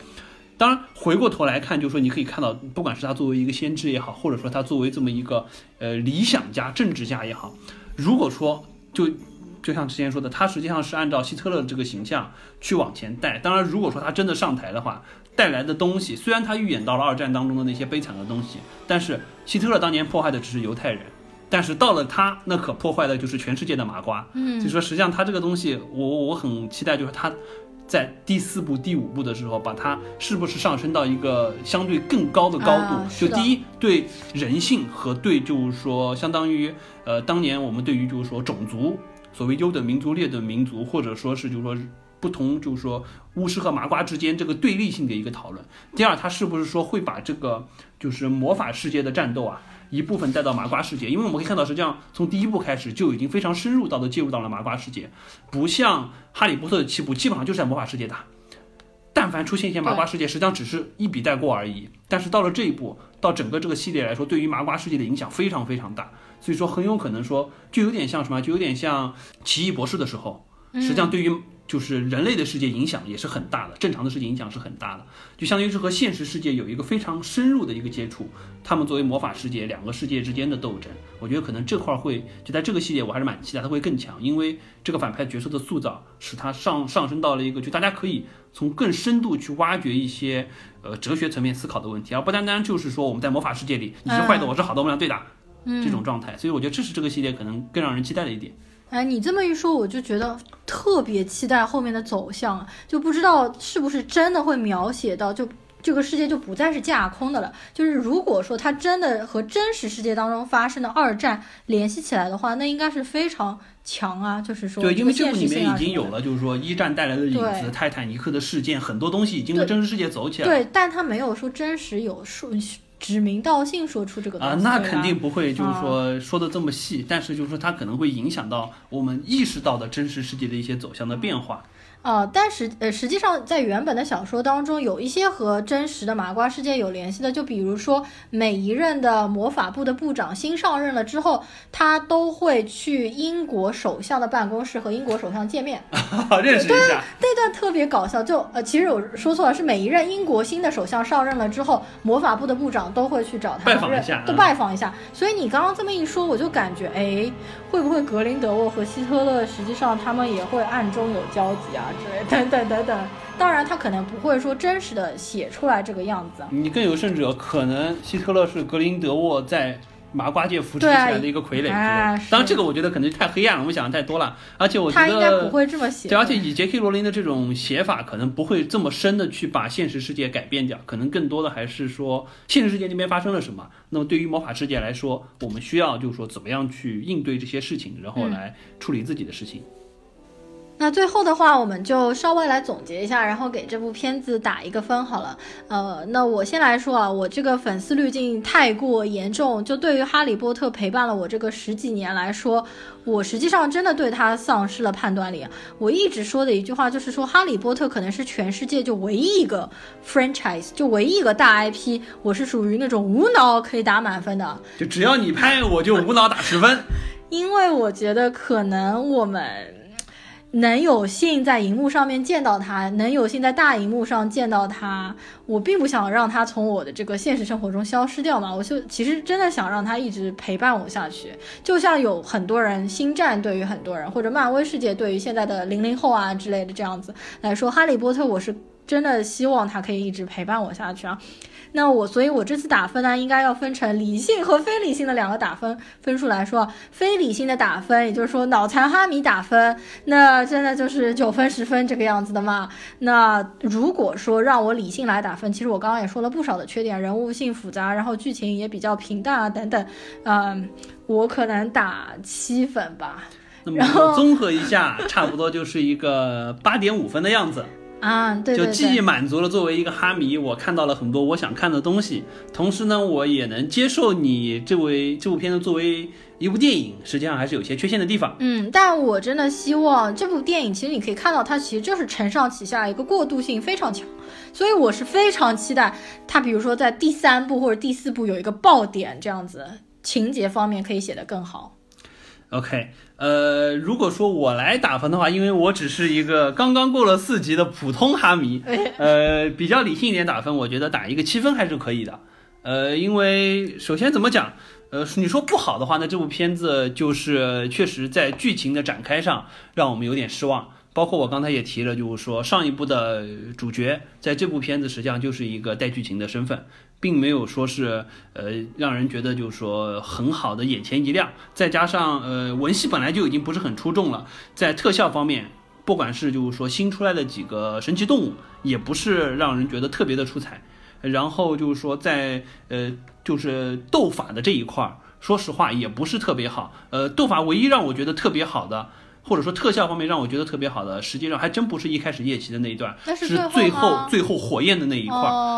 当然，回过头来看，就是说你可以看到，不管是他作为一个先知也好，或者说他作为这么一个呃理想家、政治家也好，如果说就就像之前说的，他实际上是按照希特勒这个形象去往前带。当然，如果说他真的上台的话，带来的东西虽然他预演到了二战当中的那些悲惨的东西，但是希特勒当年迫害的只是犹太人。但是到了他，那可破坏的就是全世界的麻瓜。
嗯
所以说，实际上他这个东西，我我很期待，就是他在第四部、第五部的时候，把它是不是上升到一个相对更高的高度？
啊
就第一，对人性和对就是说，相当于呃，当年我们对于就是说种族，所谓优等民族、劣等民族，或者说是就是说不同，就是说巫师和麻瓜之间这个对立性的一个讨论。第二，它是不是说会把这个就是魔法世界的战斗啊？一部分带到麻瓜世界，因为我们可以看到，实际上从第一部开始就已经非常深入到的介入到了麻瓜世界，不像哈利波特的七部基本上就是在魔法世界打，但凡出现一些麻瓜世界，实际上只是一笔带过而已。但是到了这一步，到整个这个系列来说，对于麻瓜世界的影响非常非常大，所以说很有可能说，就有点像什么，就有点像奇异博士的时候，实际上对于就是人类的世界影响也是很大的，正常的世界影响是很大的，就相当于是和现实世界有一个非常深入的一个接触。他们作为魔法世界两个世界之间的斗争，我觉得可能这块儿会就在这个系列我还是蛮期待它会更强，因为这个反派角色的塑造使它上上升到了一个就大家可以从更深度去挖掘一些呃哲学层面思考的问题，而不单单就是说我们在魔法世界里你是坏的我是好的我们俩对打、这种状态，所以我觉得这是这个系列可能更让人期待的一点。
哎，你这么一说，我就觉得特别期待后面的走向，就不知道是不是真的会描写到，就这个世界就不再是架空的了。就是如果说它真的和真实世界当中发生的二战联系起来的话，那应该是非常强啊。就是说，
对，因为这部里面已经有了，就是说一战带来的影子，泰坦尼克的事件，很多东西已经和真实世界走起来了。
对，但它没有说真实有说指名道姓说出这个东
啊，
西，啊
那肯定不会，就是说说的这么细，但是就是说它可能会影响到我们意识到的真实世界的一些走向的变化。
呃，但实呃实际上在原本的小说当中，有一些和真实的麻瓜世界有联系的，就比如说每一任的魔法部的部长新上任了之后，他都会去英国首相的办公室和英国首相见面，
认识一下，
那段特别搞笑。就呃，其实我说错了，是每一任英国新的首相上任了之后，魔法部的部长都会去找他
拜访一
认都拜访一下。所以你刚刚这么一说，我就感觉，哎，会不会格林德沃和希特勒实际上他们也会暗中有交集啊 之类等等等等。当然，他可能不会说真实的写出来这个样子。
你更有甚者，可能希特勒是格林德沃在麻瓜界扶持起来的一个傀儡当然，这个我觉得可能太黑暗了，我们想的太多了。而且我觉
他应该不
得，
会这么写。
对，而且以杰克罗琳的这种写法，可能不会这么深的去把现实世界改变掉，可能更多的还是说现实世界那边发生了什么。那么对于魔法世界来说，我们需要就是说怎么样去应对这些事情，然后
嗯
来处理自己的事情。
那最后的话，我们就稍微来总结一下，然后给这部片子打一个分好了。呃，那我先来说啊，我这个粉丝滤镜太过严重，就对于《哈利波特》陪伴了我这个十几年来说，我实际上真的对它丧失了判断力。我一直说的一句话就是说，《哈利波特》可能是全世界就唯一一个 franchise，就唯一一个大 IP，我是属于那种无脑可以打满分的。
就只要你拍，我就无脑打十分。
因为我觉得可能我们能有幸在荧幕上面见到他，能有幸在大荧幕上见到他，我并不想让他从我的这个现实生活中消失掉嘛。我就其实真的想让他一直陪伴我下去，就像有很多人星战对于很多人，或者漫威世界对于现在的零零后啊之类的这样子来说，哈利波特我是真的希望他可以一直陪伴我下去啊。那我，所以我这次打分呢，应该要分成理性和非理性的两个打分分数来说。非理性的打分，也就是说脑残哈迷打分，那真的就是九分十分这个样子的嘛。那如果说让我理性来打分，其实我刚刚也说了不少的缺点，人物性复杂，然后剧情也比较平淡啊等等，嗯，我可能打七分吧。
那么
然后
综合一下，差不多就是一个八点五分的样子。
啊，对对
就既，满足了作为一个哈迷，我看到了很多我想看的东西，同时呢，我也能接受你这位这部片子作为一部电影，实际上还是有些缺陷的地方。
嗯，但我真的希望这部电影，其实你可以看到，它其实就是承上启下，一个过渡性非常强，所以我是非常期待它，比如说在第三部或者第四部有一个爆点，这样子情节方面可以写得更好。
OK，呃，如果说我来打分的话，因为我只是一个刚刚过了四级的普通哈迷，呃，比较理性一点打分，我觉得打一个七分还是可以的。呃，因为首先怎么讲，呃，你说不好的话，那这部片子就是确实在剧情的展开上让我们有点失望。包括我刚才也提了，就是说上一部的主角在这部片子实际上就是一个带剧情的身份，并没有说是呃让人觉得就是说很好的眼前一亮。再加上呃文戏本来就已经不是很出众了，在特效方面不管是就是说新出来的几个神奇动物，也不是让人觉得特别的出彩。然后就是说在呃就是斗法的这一块儿，说实话也不是特别好。呃，斗法唯一让我觉得特别好的。或者说特效方面让我觉得特别好的，实际上还真不是一开始夜骑的那一段，
是
最后最后火焰的那一块，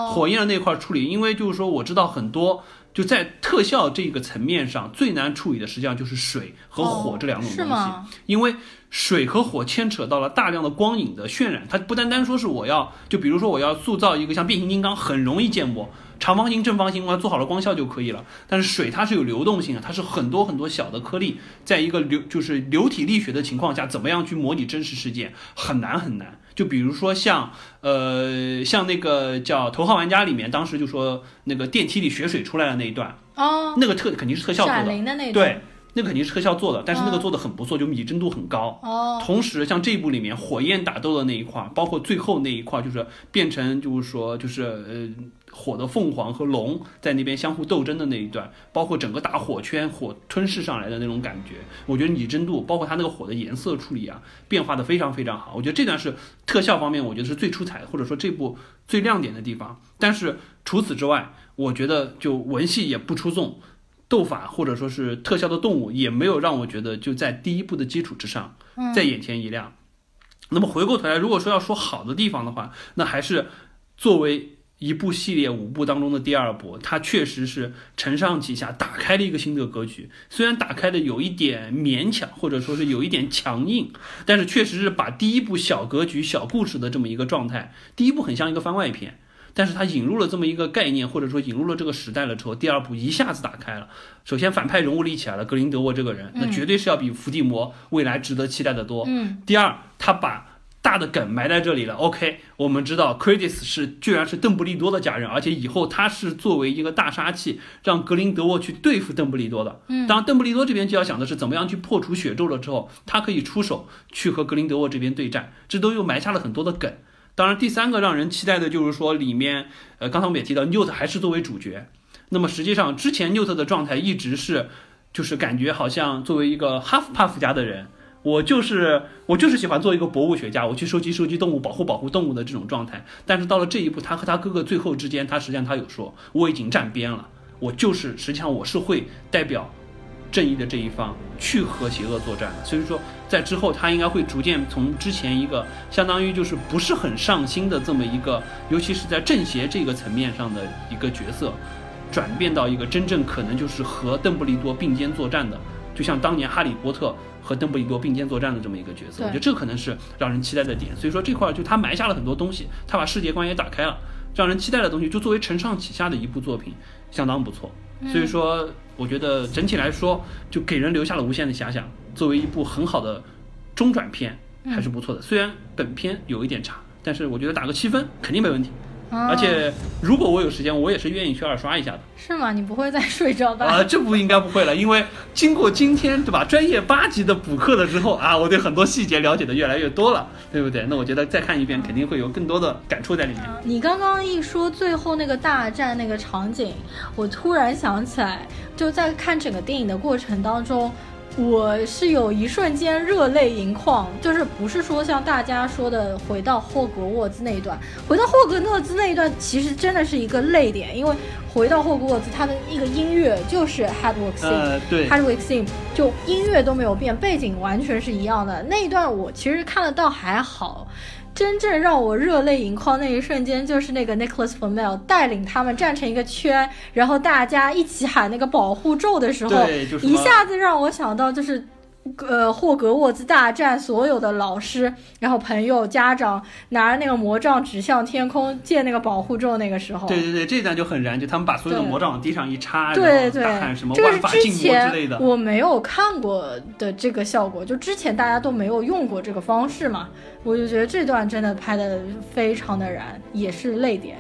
火焰的那块处理。因为就是说我知道很多就在特效这个层面上最难处理的，实际上就是水和火这两种东西。因为水和火牵扯到了大量的光影的渲染，它不单单说是我要，就比如说我要塑造一个像变形金刚，很容易建模。长方形、正方形，我做好了光效就可以了。但是水它是有流动性的，它是很多很多小的颗粒，在一个流就是流体力学的情况下，怎么样去模拟真实世界，很难很难。就比如说像呃像那个叫《头号玩家》里面，当时就说那个电梯里血水出来的那一段，
哦，
那个特肯定是特效做的，
的那
对。那肯定是特效做的，但是那个做的很不错，就拟真度很高。
哦。
同时，像这一部里面火焰打斗的那一块，包括最后那一块，就是变成就是说就是呃火的凤凰和龙在那边相互斗争的那一段，包括整个大火圈火吞噬上来的那种感觉，我觉得拟真度，包括它那个火的颜色处理啊，变化的非常非常好。我觉得这段是特效方面，我觉得是最出彩的，或者说这部最亮点的地方。但是除此之外，我觉得就文戏也不出众。斗法或者说是特效的动物也没有让我觉得就在第一部的基础之上，再眼前一亮。那么回过头来，如果说要说好的地方的话，那还是作为一部系列五部当中的第二部，它确实是承上启下，打开了一个新的格局。虽然打开的有一点勉强，或者说是有一点强硬，但是确实是把第一部小格局、小故事的这么一个状态，第一部很像一个番外篇。但是他引入了这么一个概念，或者说引入了这个时代了之后，第二部一下子打开了。首先反派人物立起来了，格林德沃这个人，那绝对是要比伏地魔未来值得期待的多。
嗯。
第二，他把大的梗埋在这里了。OK，我们知道 c r e d i s 是居然是邓布利多的家人，而且以后他是作为一个大杀器，让格林德沃去对付邓布利多的。
嗯。
当邓布利多这边就要想的是怎么样去破除血咒了之后，他可以出手去和格林德沃这边对战，这都又埋下了很多的梗。当然，第三个让人期待的就是说，里面，呃，刚才我们也提到，Newt 还是作为主角。那么实际上，之前 Newt 的状态一直是，就是感觉好像作为一个哈夫帕夫家的人，我就是我就是喜欢做一个博物学家，我去收集收集动物，保护保护动物的这种状态。但是到了这一步，他和他哥哥最后之间，他实际上他有说，我已经站边了，我就是实际上我是会代表。正义的这一方去和邪恶作战的，所以说在之后他应该会逐渐从之前一个相当于就是不是很上心的这么一个，尤其是在正邪这个层面上的一个角色，转变到一个真正可能就是和邓布利多并肩作战的，就像当年哈利波特和邓布利多并肩作战的这么一个角色。我觉得这可能是让人期待的点。所以说这块就他埋下了很多东西，他把世界观也打开了，让人期待的东西就作为承上启下的一部作品，相当不错。所以说。我觉得整体来说，就给人留下了无限的遐想。作为一部很好的中转片，还是不错的。虽然本片有一点差，但是我觉得打个七分肯定没问题。而且，如果我有时间，我也是愿意去二刷一下的。
是吗？你不会再睡着吧？
啊，这不应该不会了，因为经过今天对吧专业八级的补课了之后啊，我对很多细节了解的越来越多了，对不对？那我觉得再看一遍肯定会有更多的感触在里面。
你刚刚一说最后那个大战那个场景，我突然想起来，就在看整个电影的过程当中。我是有一瞬间热泪盈眶，就是不是说像大家说的回到霍格沃兹那一段，回到霍格沃兹那一段其实真的是一个泪点，因为回到霍格沃兹它的一个音乐就是 Hardwick Theme，
对
，Hardwick Theme 就音乐都没有变，背景完全是一样的。那一段我其实看得到还好。真正让我热泪盈眶那一瞬间，就是那个 Nicholas Flamel 带领他们站成一个圈，然后大家一起喊那个保护咒的时候，一下子让我想到就是。呃，霍格沃兹大战所有的老师，然后朋友、家长拿着那个魔杖指向天空，借那个保护咒。那个时候，
对对对，这段就很燃，就他们把所有的魔杖往地上一插，
对对，
大喊什么“万法禁魔”之类的。
我没有看过的这个效果，就之前大家都没有用过这个方式嘛，我就觉得这段真的拍的非常的燃，也是泪点。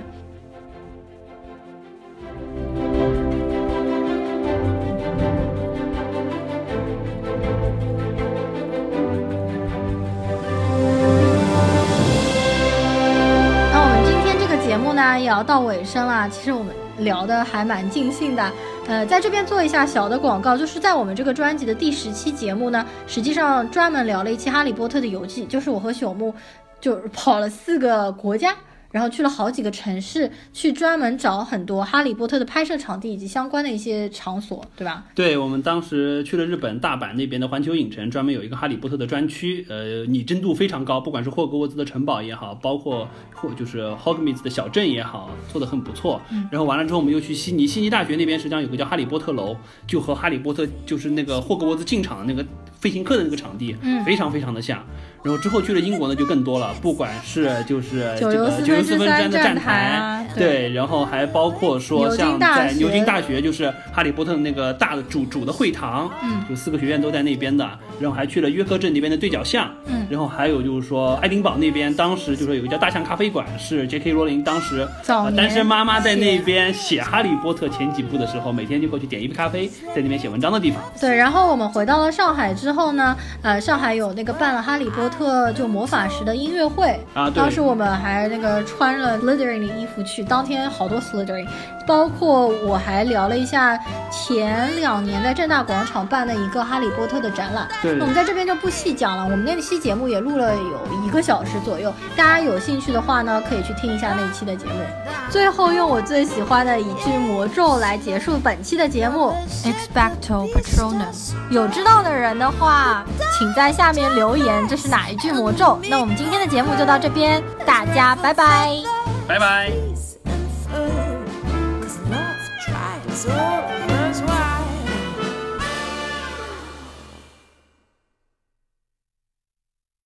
呢也要到尾声了，其实我们聊的还蛮尽兴的。呃，在这边做一下小的广告，就是在我们这个专辑的第十期节目呢，实际上专门聊了一期《哈利波特》的游记，就是我和朽木就跑了四个国家。然后去了好几个城市，去专门找很多《哈利波特》的拍摄场地以及相关的一些场所，对吧？
对，我们当时去了日本大阪那边的环球影城，专门有一个《哈利波特》的专区，呃，拟真度非常高，不管是霍格沃兹的城堡也好，包括或就是 Hogwarts 的小镇也好，做的很不错。然后完了之后，我们又去悉尼，悉尼大学那边实际上有个叫哈利波特楼，就和哈利波特就是那个霍格沃兹进场的那个飞行课的那个场地，
嗯，
非常非常的像。然后之后去了英国呢，就更多了，不管是就是这
个
九十四分之
三
的站
台，
对，然后还包括说像在牛津大学，就是哈利波特的那个大的主主的会堂，
嗯，
就四个学院都在那边的。然后还去了约克镇那边的对角巷，
嗯，
然后还有就是说爱丁堡那边，当时就是有个叫大象咖啡馆，是 J.K. 罗琳当时单身妈妈在那边写哈利波特前几部的时候，每天就过去点一杯咖啡，在那边写文章的地方。
对，然后我们回到了上海之后呢，呃，上海有那个办了哈利波特就魔法石的音乐会。
啊，
当时我们还那个穿了 Slytherin 的衣服去，当天好多 Slytherin，包括我还聊了一下前两年在正大广场办的一个哈利波特的展览。那我们在这边就不细讲了。我们那期节目也录了有一个小时左右，大家有兴趣的话呢，可以去听一下那期的节目。最后用我最喜欢的一句魔咒来结束本期的节目：Expecto Patronum。有知道的人的话，请在下面留言，这是哪一句魔咒？那我们今天的节目就到这边，大家拜拜，
拜拜。absorb